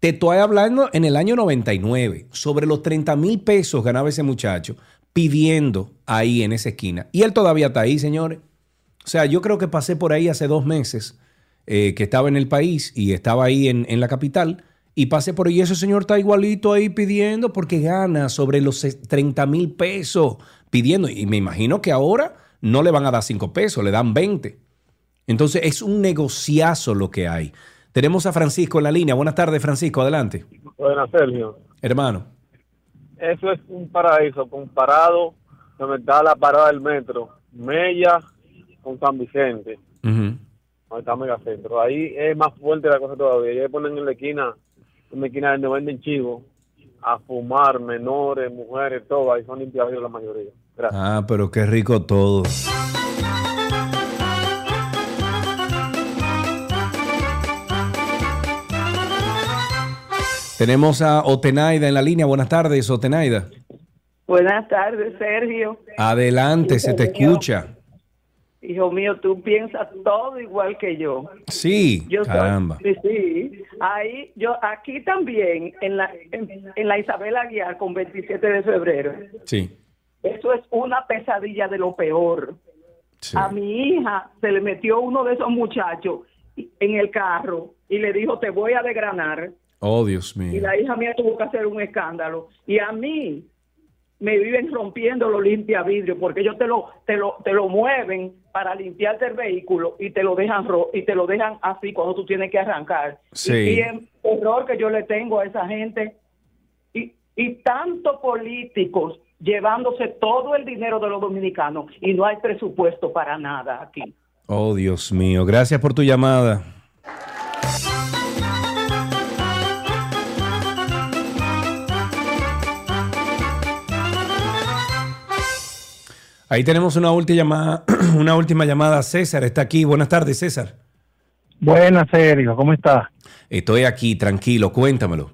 Te estoy hablando en el año 99, sobre los 30 mil pesos ganaba ese muchacho pidiendo ahí en esa esquina. Y él todavía está ahí, señores. O sea, yo creo que pasé por ahí hace dos meses, eh, que estaba en el país y estaba ahí en, en la capital, y pasé por ahí y ese señor está igualito ahí pidiendo porque gana sobre los 30 mil pesos pidiendo. Y me imagino que ahora no le van a dar 5 pesos, le dan 20. Entonces es un negociazo lo que hay. Tenemos a Francisco en la línea. Buenas tardes, Francisco, adelante. Buenas, Sergio. Hermano. Eso es un paraíso comparado donde está la parada del metro, Mella con San Vicente, donde está Megacentro. Ahí es más fuerte la cosa todavía. Ellos ponen en la esquina, en la esquina donde venden chivos, a fumar, menores, mujeres, todo. Ahí son limpiados la mayoría. Gracias. Ah, pero qué rico todo. Tenemos a Otenaida en la línea. Buenas tardes, Otenaida. Buenas tardes, Sergio. Adelante, se te escucha. Hijo mío, tú piensas todo igual que yo. Sí, Yo soy- caramba. sí, sí. Ahí, yo, aquí también, en la, en, en la Isabel Aguiar con 27 de febrero. Sí. Eso es una pesadilla de lo peor. A mi hija se le metió uno de esos muchachos en el carro y le dijo, te voy a desgranar. Oh, Dios Y mío. la hija mía tuvo que hacer un escándalo. Y a mí me viven rompiendo los limpia vidrio porque ellos te lo, te lo, te lo mueven para limpiarte el vehículo y te lo dejan ro y te lo dejan así cuando tú tienes que arrancar. Sí. Y, y el horror que yo le tengo a esa gente y, y tanto políticos llevándose todo el dinero de los dominicanos y no hay presupuesto para nada aquí. Oh, Dios mío. Gracias por tu llamada. Ahí tenemos una última llamada, una última llamada. César está aquí. Buenas tardes, César. Buenas, Sergio, ¿cómo estás? Estoy aquí, tranquilo, cuéntamelo.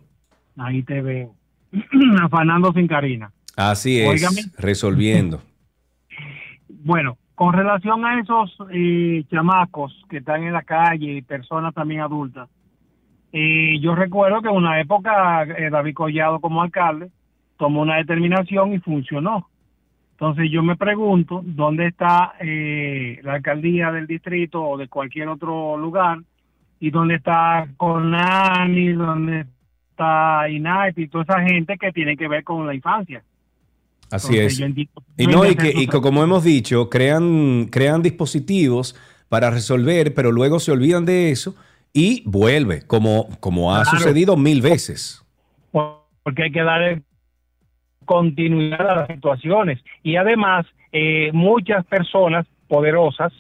Ahí te veo. Afanando sin Karina. Así es, Óigame. resolviendo. Bueno, con relación a esos eh, chamacos que están en la calle y personas también adultas, eh, yo recuerdo que en una época eh, David Collado como alcalde tomó una determinación y funcionó. Entonces yo me pregunto dónde está eh, la alcaldía del distrito o de cualquier otro lugar y dónde está Conani, dónde está INAIP y toda esa gente que tiene que ver con la infancia. Así Entonces, es. entiendo- Y no, y que, y que como hemos dicho, crean, crean dispositivos para resolver, pero luego se olvidan de eso y vuelve, como, como ha Claro. sucedido mil veces. porque hay que darle continuidad a las situaciones. Y además, eh, muchas personas poderosas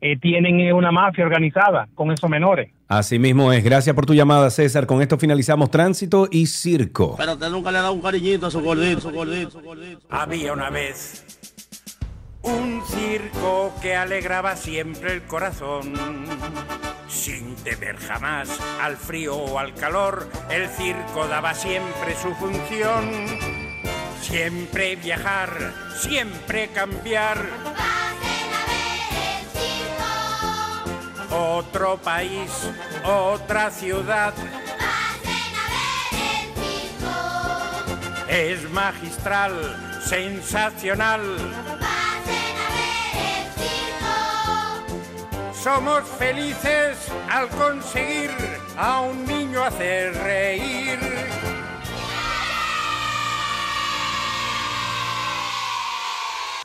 eh, tienen eh, una mafia organizada con esos menores. Así mismo es. Gracias por tu llamada, César. Con esto finalizamos tránsito y circo. Pero usted nunca le ha dado un cariñito a su gordito, su gordito, su gordito. Había una vez un circo que alegraba siempre el corazón. Sin temer jamás al frío o al calor, el circo daba siempre su función. Siempre viajar, siempre cambiar. Otro país, otra ciudad. Es magistral, sensacional. Somos felices al conseguir a un niño hacer reír.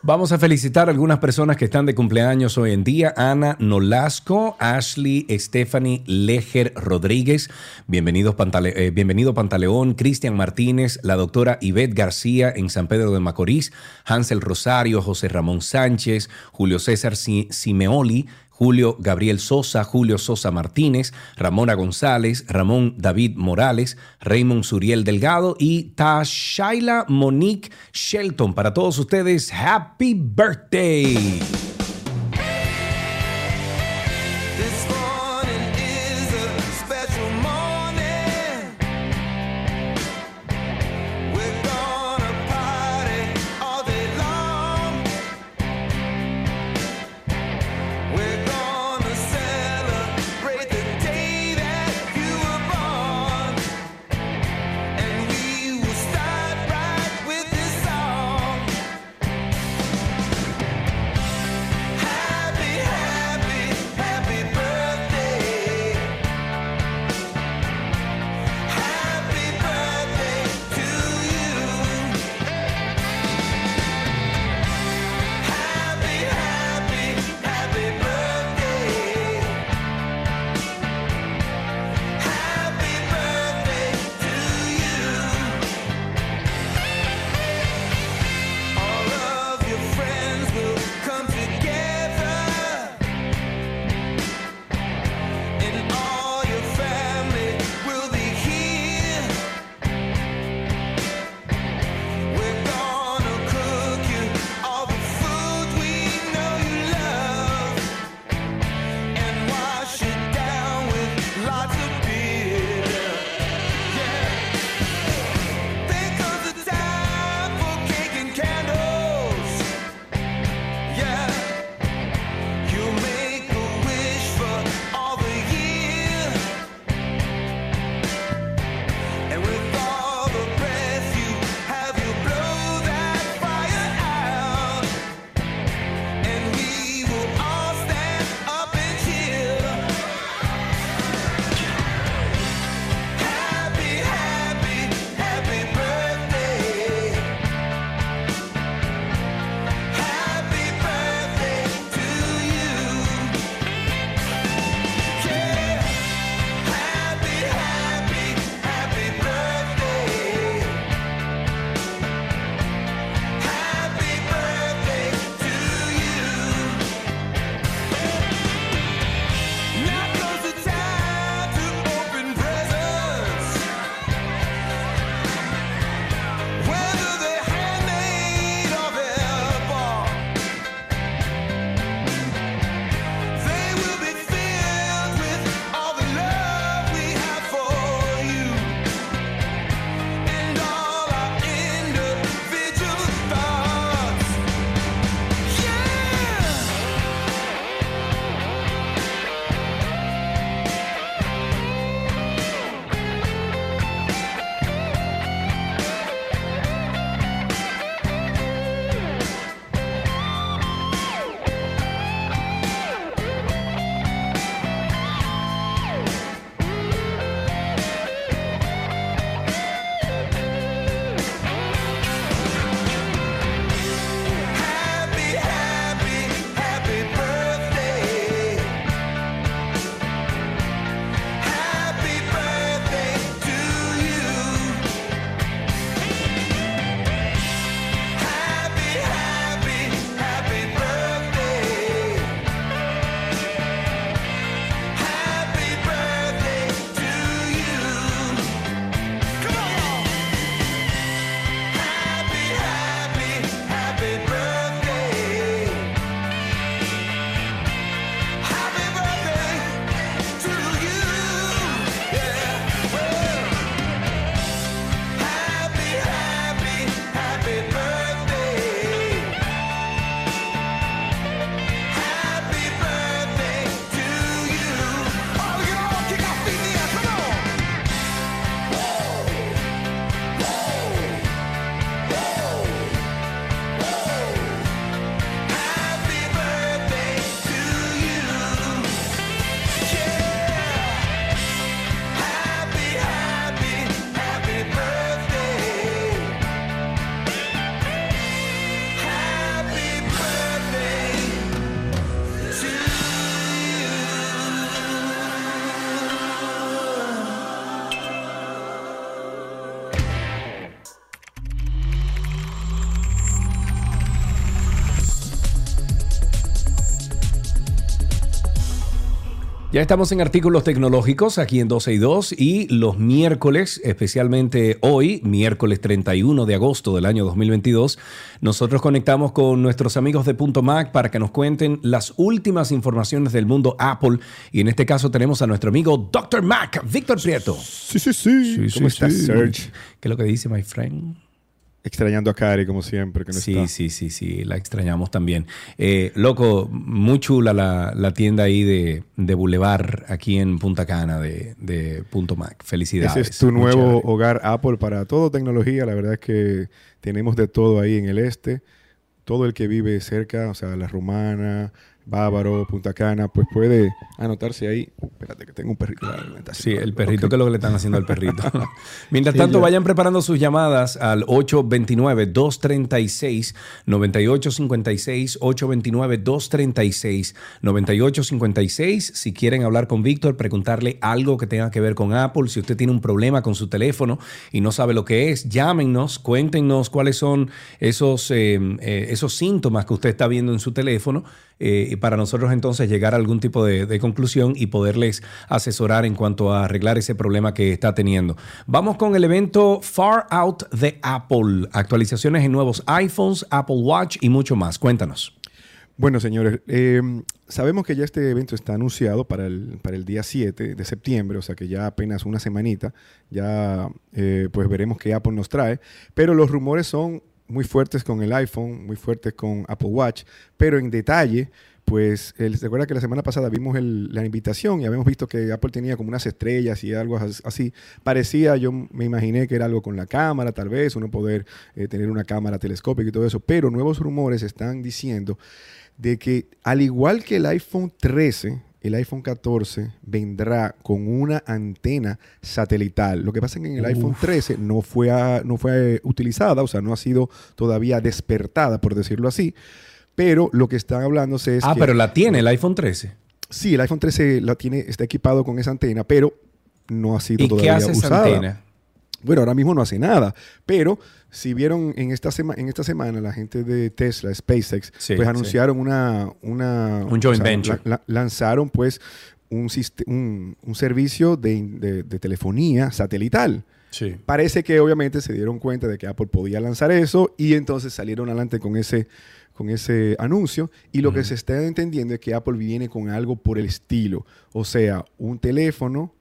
Vamos a felicitar a algunas personas que están de cumpleaños hoy en día. Ana Nolasco, Ashley, Stephanie Leger Rodríguez, bienvenidos Pantale- eh, bienvenido Pantaleón, Cristian Martínez, la doctora Ivette García en San Pedro de Macorís, Hansel Rosario, José Ramón Sánchez, Julio César Si- Simeoli, Julio Gabriel Sosa, Julio Sosa Martínez, Ramona González, Ramón David Morales, Raymond Suriel Delgado y Tashaila Monique Shelton. Para todos ustedes, Happy Birthday. Ya estamos en artículos tecnológicos aquí en 12 y 2 y los miércoles, especialmente hoy, miércoles 31 de agosto del año 2022, nosotros conectamos con nuestros amigos de Punto Mac para que nos cuenten las últimas informaciones del mundo Apple y en este caso tenemos a nuestro amigo Dr. Mac, Víctor Prieto. Sí, sí, sí. ¿Cómo estás, sí. Serge? ¿Qué es lo que dice, my friend? Extrañando a Cari, como siempre, que no Sí, está. sí, sí, sí, la extrañamos también. Eh, loco, muy chula la, la tienda ahí de, de Boulevard aquí en Punta Cana de, de Punto Mac. Felicidades. Ese es tu Muy nuevo chévere. hogar Apple para todo tecnología. La verdad es que tenemos de todo ahí en el este. Todo el que vive cerca, o sea, La Romana, Bávaro, Punta Cana, pues puede anotarse ahí. Espérate, que tengo un perrito. Sí, el perrito, que es lo que le están haciendo al perrito. Mientras Sí, tanto, ya. vayan preparando sus llamadas al 829-236-9856, 829-236-9856. Si quieren hablar con Víctor, preguntarle algo que tenga que ver con Apple, si usted tiene un problema con su teléfono y no sabe lo que es, llámenos, cuéntenos cuáles son esos, eh, eh, esos síntomas que usted está viendo en su teléfono eh, para nosotros entonces llegar a algún tipo de, conclusión y poderles asesorar en cuanto a arreglar ese problema que está teniendo. Vamos con el evento Far Out de Apple, actualizaciones en nuevos iPhones, Apple Watch y mucho más. Cuéntanos. Bueno, señores, eh, sabemos que ya este evento está anunciado para el, para el día 7 de septiembre, o sea que ya apenas una semanita, ya eh, pues veremos qué Apple nos trae, pero los rumores son muy fuertes con el iPhone, muy fuertes con Apple Watch, pero en detalle, pues, ¿se acuerda que la semana pasada vimos el- la invitación y habíamos visto que Apple tenía como unas estrellas y algo as- así? Parecía, yo me imaginé que era algo con la cámara, tal vez, uno poder eh, tener una cámara telescópica y todo eso, pero nuevos rumores están diciendo de que al igual que el iPhone 13, el iPhone 14 vendrá con una antena satelital. Lo que pasa es que en el iPhone 13 no fue, a- no fue utilizada, o sea, no ha sido todavía despertada, por decirlo así. Pero lo que están hablándose es ah, que- pero la tiene el iPhone 13. Sí, el iPhone 13 la tiene, está equipado con esa antena, pero no ha sido ¿Y qué todavía hace esa usada. antena? Bueno, ahora mismo no hace nada, pero si vieron en esta, sema- en esta semana la gente de Tesla, SpaceX, Sí, pues sí. anunciaron una, una... Un joint venture. la- la- lanzaron pues un, un, un servicio de, de- de telefonía satelital. Sí. Parece que obviamente se dieron cuenta de que Apple podía lanzar eso y entonces salieron adelante con ese, con ese anuncio. Y lo que se está entendiendo es que Apple viene con algo por el estilo. O sea, un teléfono,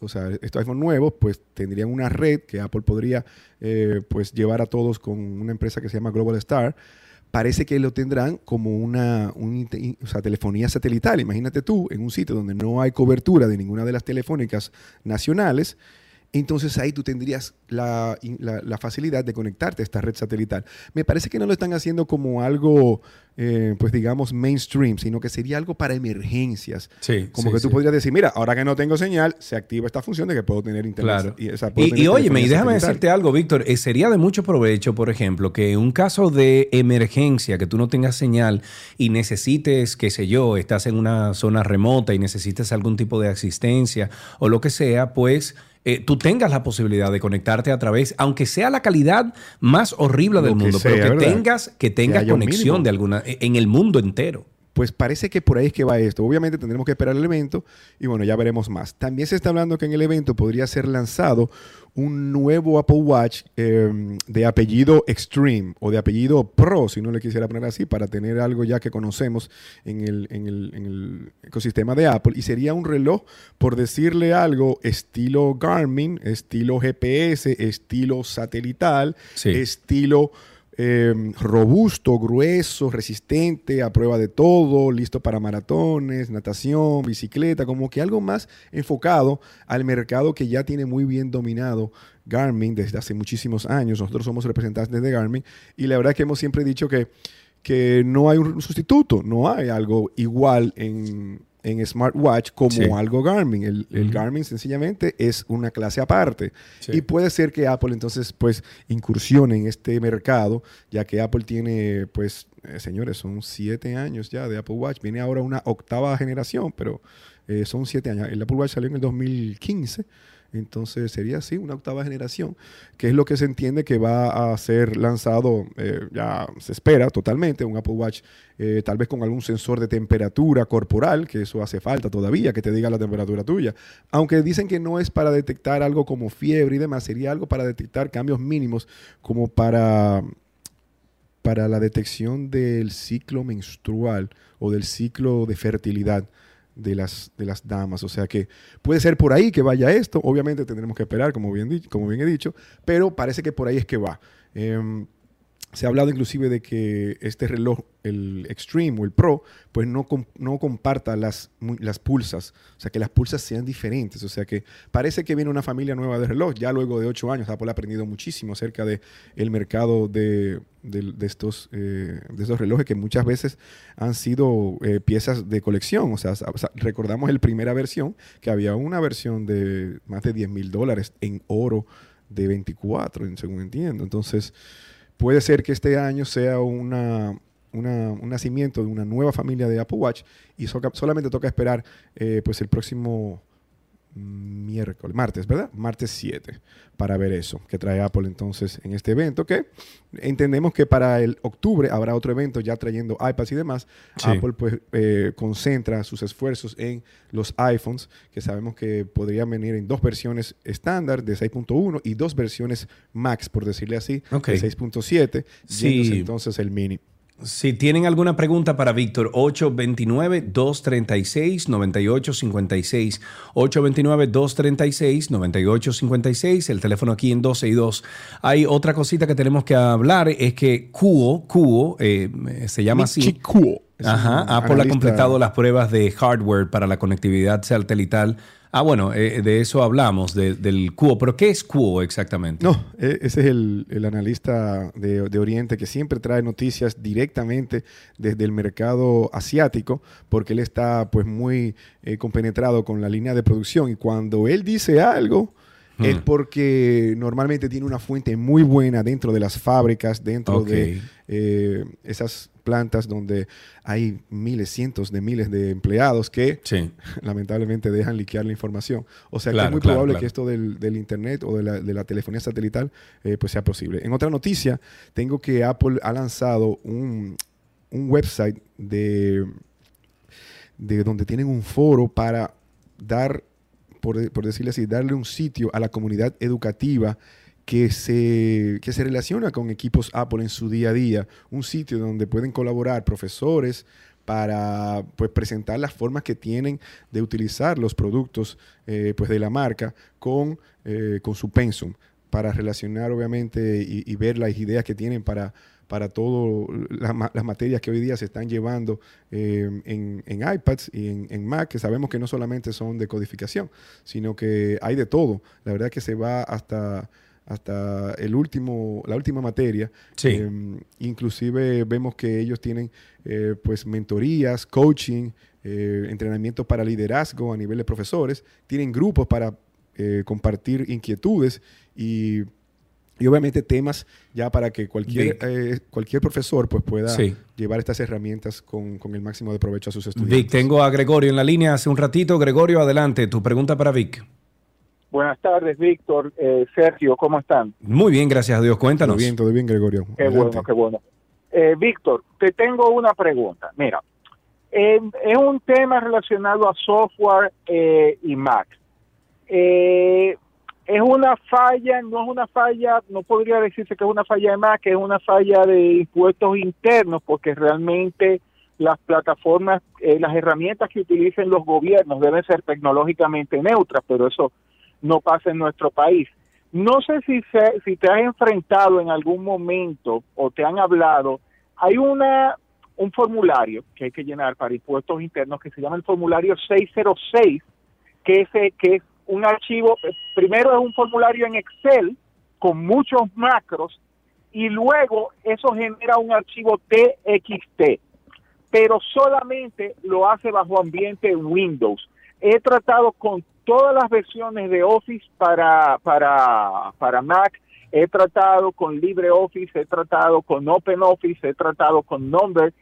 o sea, estos iPhone nuevos, pues tendrían una red que Apple podría eh, pues llevar a todos con una empresa que se llama Global Star. Parece que lo tendrán como una o sea, telefonía satelital. Imagínate tú en un sitio donde no hay cobertura de ninguna de las telefónicas nacionales. Entonces ahí tú tendrías la, in- la- la facilidad de conectarte a esta red satelital. Me parece que no lo están haciendo como algo, eh, pues digamos, mainstream, sino que sería algo para emergencias. Sí, Como sí, que tú sí. podrías decir, mira, ahora que no tengo señal, se activa esta función de que puedo tener internet. Claro. Y, o sea, Y, y óyeme, y déjame satelital. decirte algo, Víctor. eh, sería de mucho provecho, por ejemplo, que en un caso de emergencia, que tú no tengas señal y necesites, qué sé yo, estás en una zona remota y necesites algún tipo de asistencia o lo que sea, pues eh, tú tengas la posibilidad de conectarte a través, aunque sea la calidad más horrible del Lo mundo, sea, pero que ¿verdad? tengas, que tengas conexión de alguna, e, en el mundo entero. Pues parece que por ahí es que va esto. Obviamente tendremos que esperar el evento y bueno, ya veremos más. También se está hablando que en el evento podría ser lanzado un nuevo Apple Watch eh, de apellido Extreme o de apellido Pro, si no le quisiera poner así, para tener algo ya que conocemos en el, en el- en el ecosistema de Apple. Y sería un reloj, por decirle algo, estilo Garmin, estilo GPS, estilo satelital, estilo eh, robusto, grueso, resistente, a prueba de todo, listo para maratones, natación, bicicleta, como que algo más enfocado al mercado que ya tiene muy bien dominado Garmin desde hace muchísimos años. Nosotros somos representantes de Garmin y la verdad es que hemos siempre dicho que, que no hay un sustituto, no hay algo igual en, en smartwatch como Sí. algo Garmin. El, el Ujú. Garmin sencillamente es una clase aparte. Sí. Y puede ser que Apple entonces pues incursione en este mercado, ya que Apple tiene pues, eh, señores, son siete años ya de Apple Watch. Viene ahora una octava generación, pero eh, son siete años. El Apple Watch salió en el 2015. Entonces sería así una octava generación, que es lo que se entiende que va a ser lanzado, eh, ya se espera totalmente, un Apple Watch eh, tal vez con algún sensor de temperatura corporal, que eso hace falta todavía, que te diga la temperatura tuya. Aunque dicen que no es para detectar algo como fiebre y demás, sería algo para detectar cambios mínimos como para para la detección del ciclo menstrual o del ciclo de fertilidad de las, de las damas. O sea que puede ser por ahí que vaya esto. Obviamente tendremos que esperar, como bien, como bien he dicho, pero parece que por ahí es que va. Em, se ha hablado inclusive de que este reloj, el Extreme o el Pro, pues no, com- no comparta las, las pulsas, o sea, que las pulsas sean diferentes, o sea, que parece que viene una familia nueva de reloj, ya luego de ocho años. Apple ha aprendido muchísimo acerca de el mercado de, de- de estos, eh, de estos relojes que muchas veces han sido eh, piezas de colección, o sea, recordamos la primera versión, que había una versión de más de 10 mil dólares en oro de 24, en- según entiendo, entonces puede ser que este año sea una, un nacimiento de una nueva familia de Apple Watch y solamente toca esperar eh, pues el próximo miércoles, martes, ¿verdad? Martes 7 para ver eso que trae Apple entonces en este evento que entendemos que para el octubre habrá otro evento ya trayendo iPads y demás. Sí. Apple pues eh, concentra sus esfuerzos en los iPhones que sabemos que podrían venir en dos versiones estándar de 6.1 y dos versiones Max, por decirle así, Ok. de 6.7, Sí. entonces el mini. Si tienen alguna pregunta para Víctor, 829-236-9856. 829-236-9856. El teléfono aquí en 12 y 2. Hay otra cosita que tenemos que hablar, es que Cuo, Cuo, eh, se llama así. Michi Kuo. Es Ajá, un Apple ha analista- completado las pruebas de hardware para la conectividad satelital. Ah, bueno, eh, de eso hablamos, de- del Cuo. ¿Pero qué es Cuo exactamente? No, e- ese es el, el analista de, de Oriente que siempre trae noticias directamente desde el mercado asiático, porque él está pues muy eh, compenetrado con la línea de producción y cuando él dice algo es Hmm. porque normalmente tiene una fuente muy buena dentro de las fábricas, dentro de eh, esas plantas donde hay miles, cientos de miles de empleados que lamentablemente dejan liquear la información. O sea que es muy claro, probable claro. que esto del, del internet o de la, de la telefonía satelital eh, pues sea posible. En otra noticia, tengo que Apple ha lanzado un, un website de, de donde tienen un foro para dar, por, por decirle así, darle un sitio a la comunidad educativa que se, que se relaciona con equipos Apple en su día a día. Un sitio donde pueden colaborar profesores para pues, presentar las formas que tienen de utilizar los productos eh, pues, de la marca con, eh, con su pensum, para relacionar obviamente y, ver las ideas que tienen para, para todas las materias que hoy día se están llevando eh, en, en iPads y en, en Mac, que sabemos que no solamente son de codificación, sino que hay de todo. La verdad que se va hasta hasta el último, la última materia. Sí. Eh, inclusive vemos que ellos tienen eh, pues mentorías, coaching, eh, entrenamiento para liderazgo a nivel de profesores, tienen grupos para eh, compartir inquietudes y, y obviamente temas ya para que cualquier, eh, cualquier profesor pues pueda Sí. llevar estas herramientas con, con el máximo de provecho a sus estudiantes. Vic, tengo a Gregorio en la línea hace un ratito. Gregorio, adelante. Tu pregunta para Vic. Buenas tardes, Víctor, eh, Sergio, ¿cómo están? Muy bien, gracias a Dios. Cuéntanos. Todo bien, todo bien, Gregorio. Qué Adelante. bueno, qué bueno. Eh, Víctor, te tengo una pregunta. Mira, eh, es un tema relacionado a software eh, y Mac. Eh, es una falla, no es una falla, no podría decirse que es una falla de Mac, es una falla de impuestos internos, porque realmente las plataformas, eh, las herramientas que utilicen los gobiernos deben ser tecnológicamente neutras, pero eso no pasa en nuestro país. No sé si, se- si te has enfrentado en algún momento o te han hablado, hay una un formulario que hay que llenar para impuestos internos que se llama el formulario 606, que es, que es un archivo, primero es un formulario en Excel con muchos macros y luego eso genera un archivo TXT, pero solamente lo hace bajo ambiente Windows. He tratado con todas las versiones de Office para, para, para Mac, he tratado con LibreOffice, he tratado con OpenOffice, he tratado con Number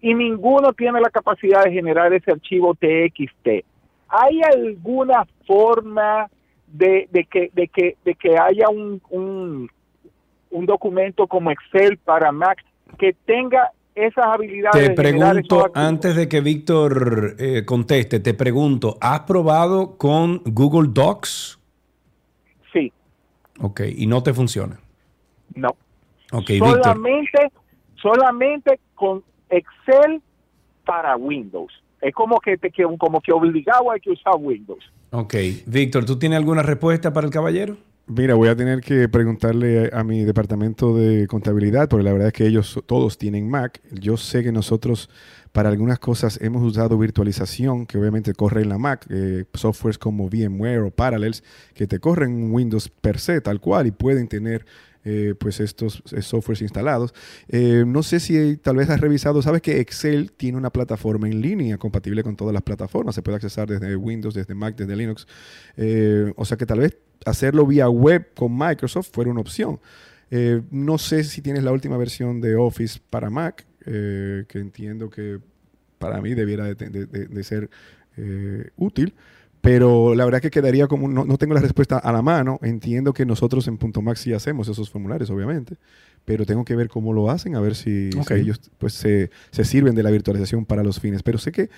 y ninguno tiene la capacidad de generar ese archivo TXT. ¿Hay alguna forma de, de que de que de que haya un, un un documento como Excel para Mac que tenga esas habilidades. Te pregunto, antes de que Víctor eh, conteste, te pregunto, ¿has probado con Google Docs? Sí. Ok, y no te funciona. No. Ok, Víctor. solamente solamente con Excel para Windows. Es como que te como que obligado hay que usar Windows. Ok, Víctor, ¿tú tienes alguna respuesta para el caballero? Mira, voy a tener que preguntarle a, mi departamento de contabilidad, porque la verdad es que ellos todos tienen Mac. Yo sé que nosotros para algunas cosas hemos usado virtualización, que obviamente corre en la Mac, eh, softwares como VMware o Parallels, que te corren en Windows per se, tal cual, y pueden tener eh, pues estos eh, softwares instalados. Eh, no sé si tal vez has revisado, sabes que Excel tiene una plataforma en línea compatible con todas las plataformas, se puede accesar desde Windows, desde Mac, desde Linux. Eh, o sea que tal vez hacerlo vía web con Microsoft fuera una opción. Eh, no sé si tienes la última versión de Office para Mac, eh, que entiendo que para mí debiera de, de- de- de ser eh, útil. Pero la verdad que quedaría como, no, no tengo la respuesta a la mano. Entiendo que nosotros en Punto Mac sí hacemos esos formularios, obviamente. Pero tengo que ver cómo lo hacen, a ver si, ellos pues, se, se sirven de la virtualización para los fines. Pero sé que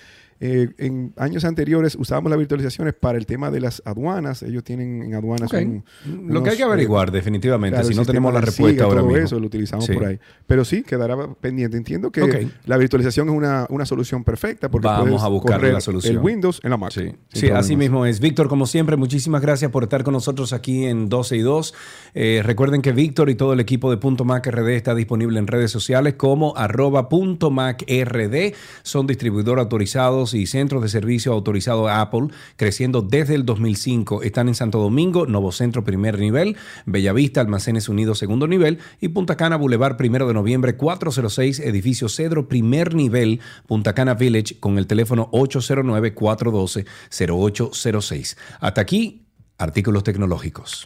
eh, en años anteriores usábamos las virtualizaciones para el tema de las aduanas. Ellos tienen en aduanas Ok. un- Lo que hay que unos, averiguar, definitivamente, claro, si no tenemos la respuesta ahora todo mismo. eso lo utilizamos Sí. por ahí. Pero sí, quedará pendiente. Entiendo que la virtualización es una, una solución perfecta porque Vamos puedes a buscar correr la solución. el Windows en la Mac. Sí, así mismo es. Víctor, como siempre, muchísimas gracias por estar con nosotros aquí en 12 y 2. Eh, recuerden que Víctor y todo el equipo de Punto Mac RD está disponible en redes sociales como arroba punto Mac RD. Son distribuidores autorizados y centros de servicio autorizados Apple, creciendo desde el 2005. Están en Santo Domingo, Novo Centro primer nivel, Bellavista, Almacenes Unidos segundo nivel y Punta Cana Boulevard primero de noviembre 406, edificio Cedro primer nivel, Punta Cana Village con el teléfono 809-412-0806. Hasta aquí, artículos tecnológicos.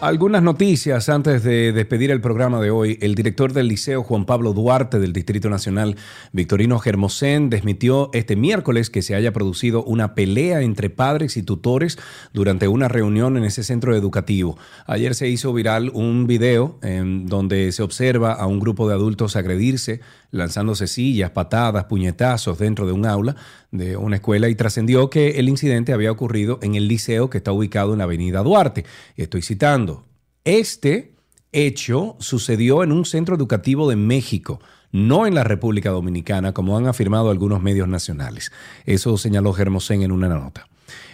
Algunas noticias antes de despedir el programa de hoy. El director del Liceo Juan Pablo Duarte del Distrito Nacional, Victorino Germosén, desmitió este miércoles que se haya producido una pelea entre padres y tutores durante una reunión en ese centro educativo. Ayer se hizo viral un video en donde se observa a un grupo de adultos agredirse, lanzándose sillas, patadas, puñetazos dentro de un aula de una escuela y trascendió que el incidente había ocurrido en el liceo que está ubicado en la avenida Duarte. Estoy citando, este hecho sucedió en un centro educativo de México, no en la República Dominicana, como han afirmado algunos medios nacionales. Eso señaló Germosén en una nota.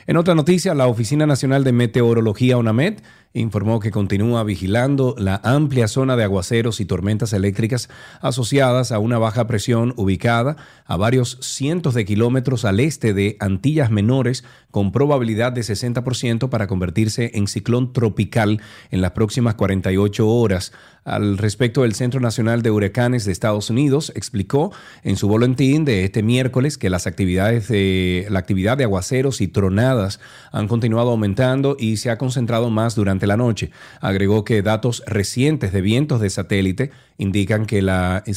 En otra noticia, la Oficina Nacional de Meteorología, ONAMED, informó que continúa vigilando la amplia zona de aguaceros y tormentas eléctricas asociadas a una baja presión ubicada a varios cientos de kilómetros al este de Antillas Menores, con probabilidad de 60% para convertirse en ciclón tropical en las próximas 48 horas. Al respecto, el Centro Nacional de Huracanes de Estados Unidos explicó en su boletín de este miércoles que las actividades de la actividad de aguaceros y tronadas han continuado aumentando y se ha concentrado más durante la noche. Agregó que datos recientes de vientos de satélite indican que la eh,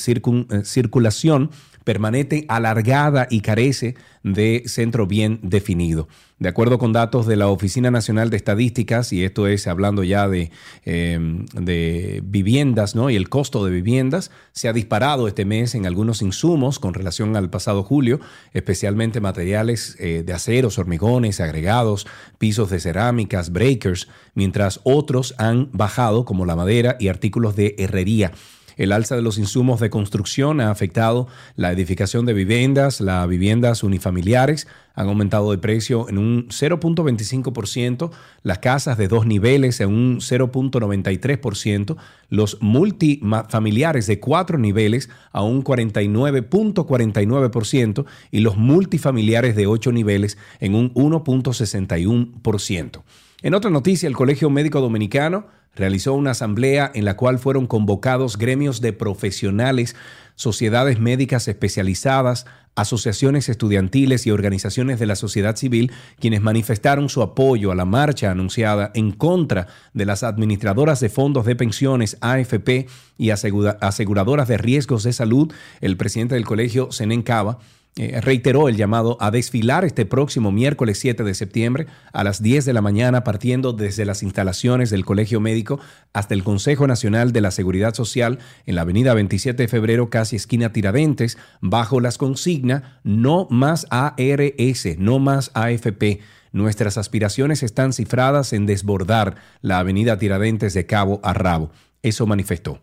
circulación permanece alargada y carece de centro bien definido. De acuerdo con datos de la Oficina Nacional de Estadísticas, y esto es hablando ya de, de viviendas ¿no? y el costo de viviendas, se ha disparado este mes en algunos insumos con relación al pasado julio, especialmente materiales eh, de aceros, hormigones, agregados, pisos de cerámicas, breakers, mientras otros han bajado como la madera y artículos de herrería. El alza de los insumos de construcción ha afectado la edificación de viviendas. Las viviendas unifamiliares han aumentado de precio en un 0.25%, las casas de dos niveles en un 0.93%, los multifamiliares de cuatro niveles a un 49.49% y los multifamiliares de ocho niveles en un 1.61%. En otra noticia, el Colegio Médico Dominicano realizó una asamblea en la cual fueron convocados gremios de profesionales, sociedades médicas especializadas, asociaciones estudiantiles y organizaciones de la sociedad civil, quienes manifestaron su apoyo a la marcha anunciada en contra de las administradoras de fondos de pensiones AFP y asegura- aseguradoras de riesgos de salud. El presidente del colegio, Senen Cava, eh, reiteró el llamado a desfilar este próximo miércoles 7 de septiembre a las 10 de la mañana partiendo desde las instalaciones del Colegio Médico hasta el Consejo Nacional de la Seguridad Social en la avenida 27 de febrero, casi esquina Tiradentes, bajo las consignas no más ARS, no más AFP. Nuestras aspiraciones están cifradas en desbordar la avenida Tiradentes de cabo a rabo. Eso manifestó.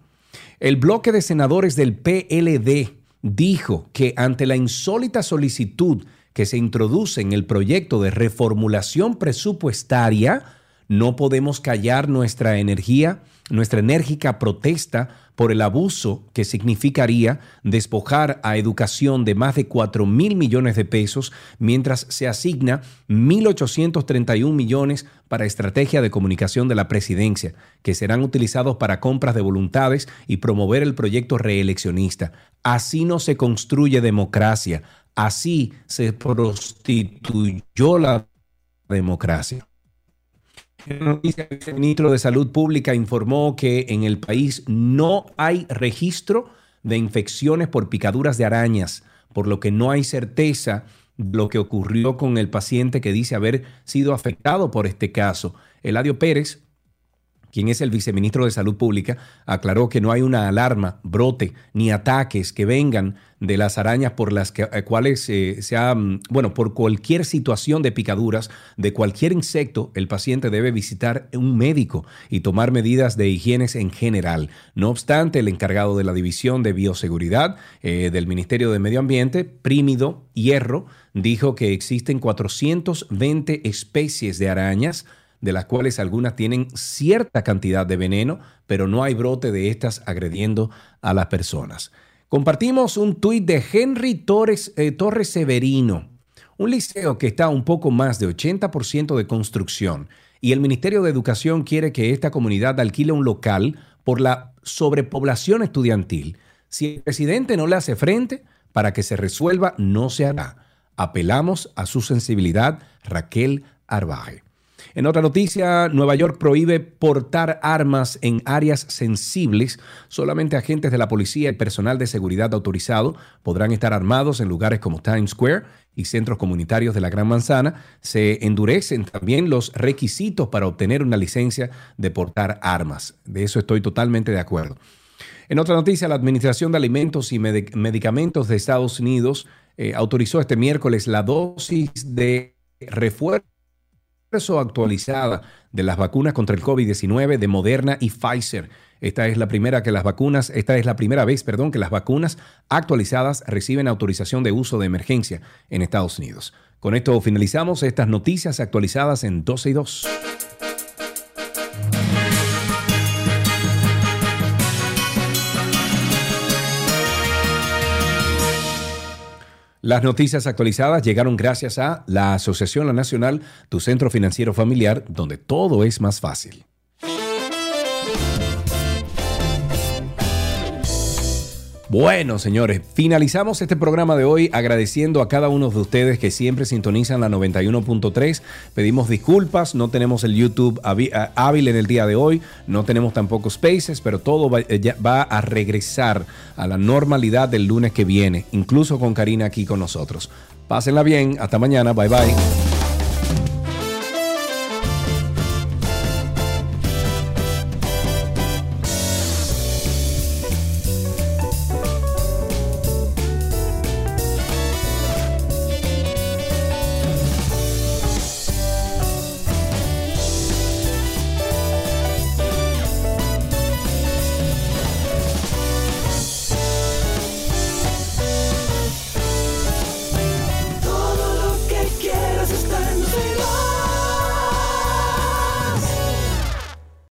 El bloque de senadores del PLD dijo que ante la insólita solicitud que se introduce en el proyecto de reformulación presupuestaria, no podemos callar nuestra energía, nuestra enérgica protesta por el abuso que significaría despojar a educación de más de 4 mil millones de pesos mientras se asigna 1.831 millones para estrategia de comunicación de la presidencia, que serán utilizados para compras de voluntades y promover el proyecto reeleccionista. Así no se construye democracia, así se prostituyó la democracia. El ministro de Salud Pública informó que en el país no hay registro de infecciones por picaduras de arañas, por lo que no hay certeza de lo que ocurrió con el paciente que dice haber sido afectado por este caso. Eladio Pérez, quien es el viceministro de Salud Pública, aclaró que no hay una alarma, brote ni ataques que vengan de las arañas por las eh, cuales eh, se ha, mm, bueno, por cualquier situación de picaduras de cualquier insecto, el paciente debe visitar un médico y tomar medidas de higiene en general. No obstante, el encargado de la División de Bioseguridad eh, del Ministerio de Medio Ambiente, Prímido Hierro, dijo que existen 420 especies de arañas de las cuales algunas tienen cierta cantidad de veneno, pero no hay brote de estas agrediendo a las personas. Compartimos un tuit de Henry Torres, eh, Torres Severino, un liceo que está a un poco más de 80% de construcción y el Ministerio de Educación quiere que esta comunidad alquile un local por la sobrepoblación estudiantil. Si el presidente no le hace frente, para que se resuelva no se hará. Apelamos a su sensibilidad, Raquel Arbaje. En otra noticia, Nueva York prohíbe portar armas en áreas sensibles. Solamente agentes de la policía y personal de seguridad autorizado podrán estar armados en lugares como Times Square y centros comunitarios de la Gran Manzana. Se endurecen también los requisitos para obtener una licencia de portar armas. De eso estoy totalmente de acuerdo. En otra noticia, la Administración de Alimentos y Medi- Medicamentos de Estados Unidos eh, autorizó este miércoles la dosis de refuerzo actualizada de las vacunas contra el COVID-19 de Moderna y Pfizer. Esta es la primera que las vacunas, esta es la primera vez, perdón, que las vacunas actualizadas reciben autorización de uso de emergencia en Estados Unidos. Con esto finalizamos estas noticias actualizadas en 12 y 2. Las noticias actualizadas llegaron gracias a la Asociación La Nacional, tu centro financiero familiar, donde todo es más fácil. Bueno, señores, finalizamos este programa de hoy agradeciendo a cada uno de ustedes que siempre sintonizan la 91.3. Pedimos disculpas, no tenemos el YouTube a- hábil en el día de hoy, no tenemos tampoco Spaces, pero todo va, eh, va a regresar a la normalidad del lunes que viene, incluso con Karina aquí con nosotros. Pásenla bien, hasta mañana, bye bye.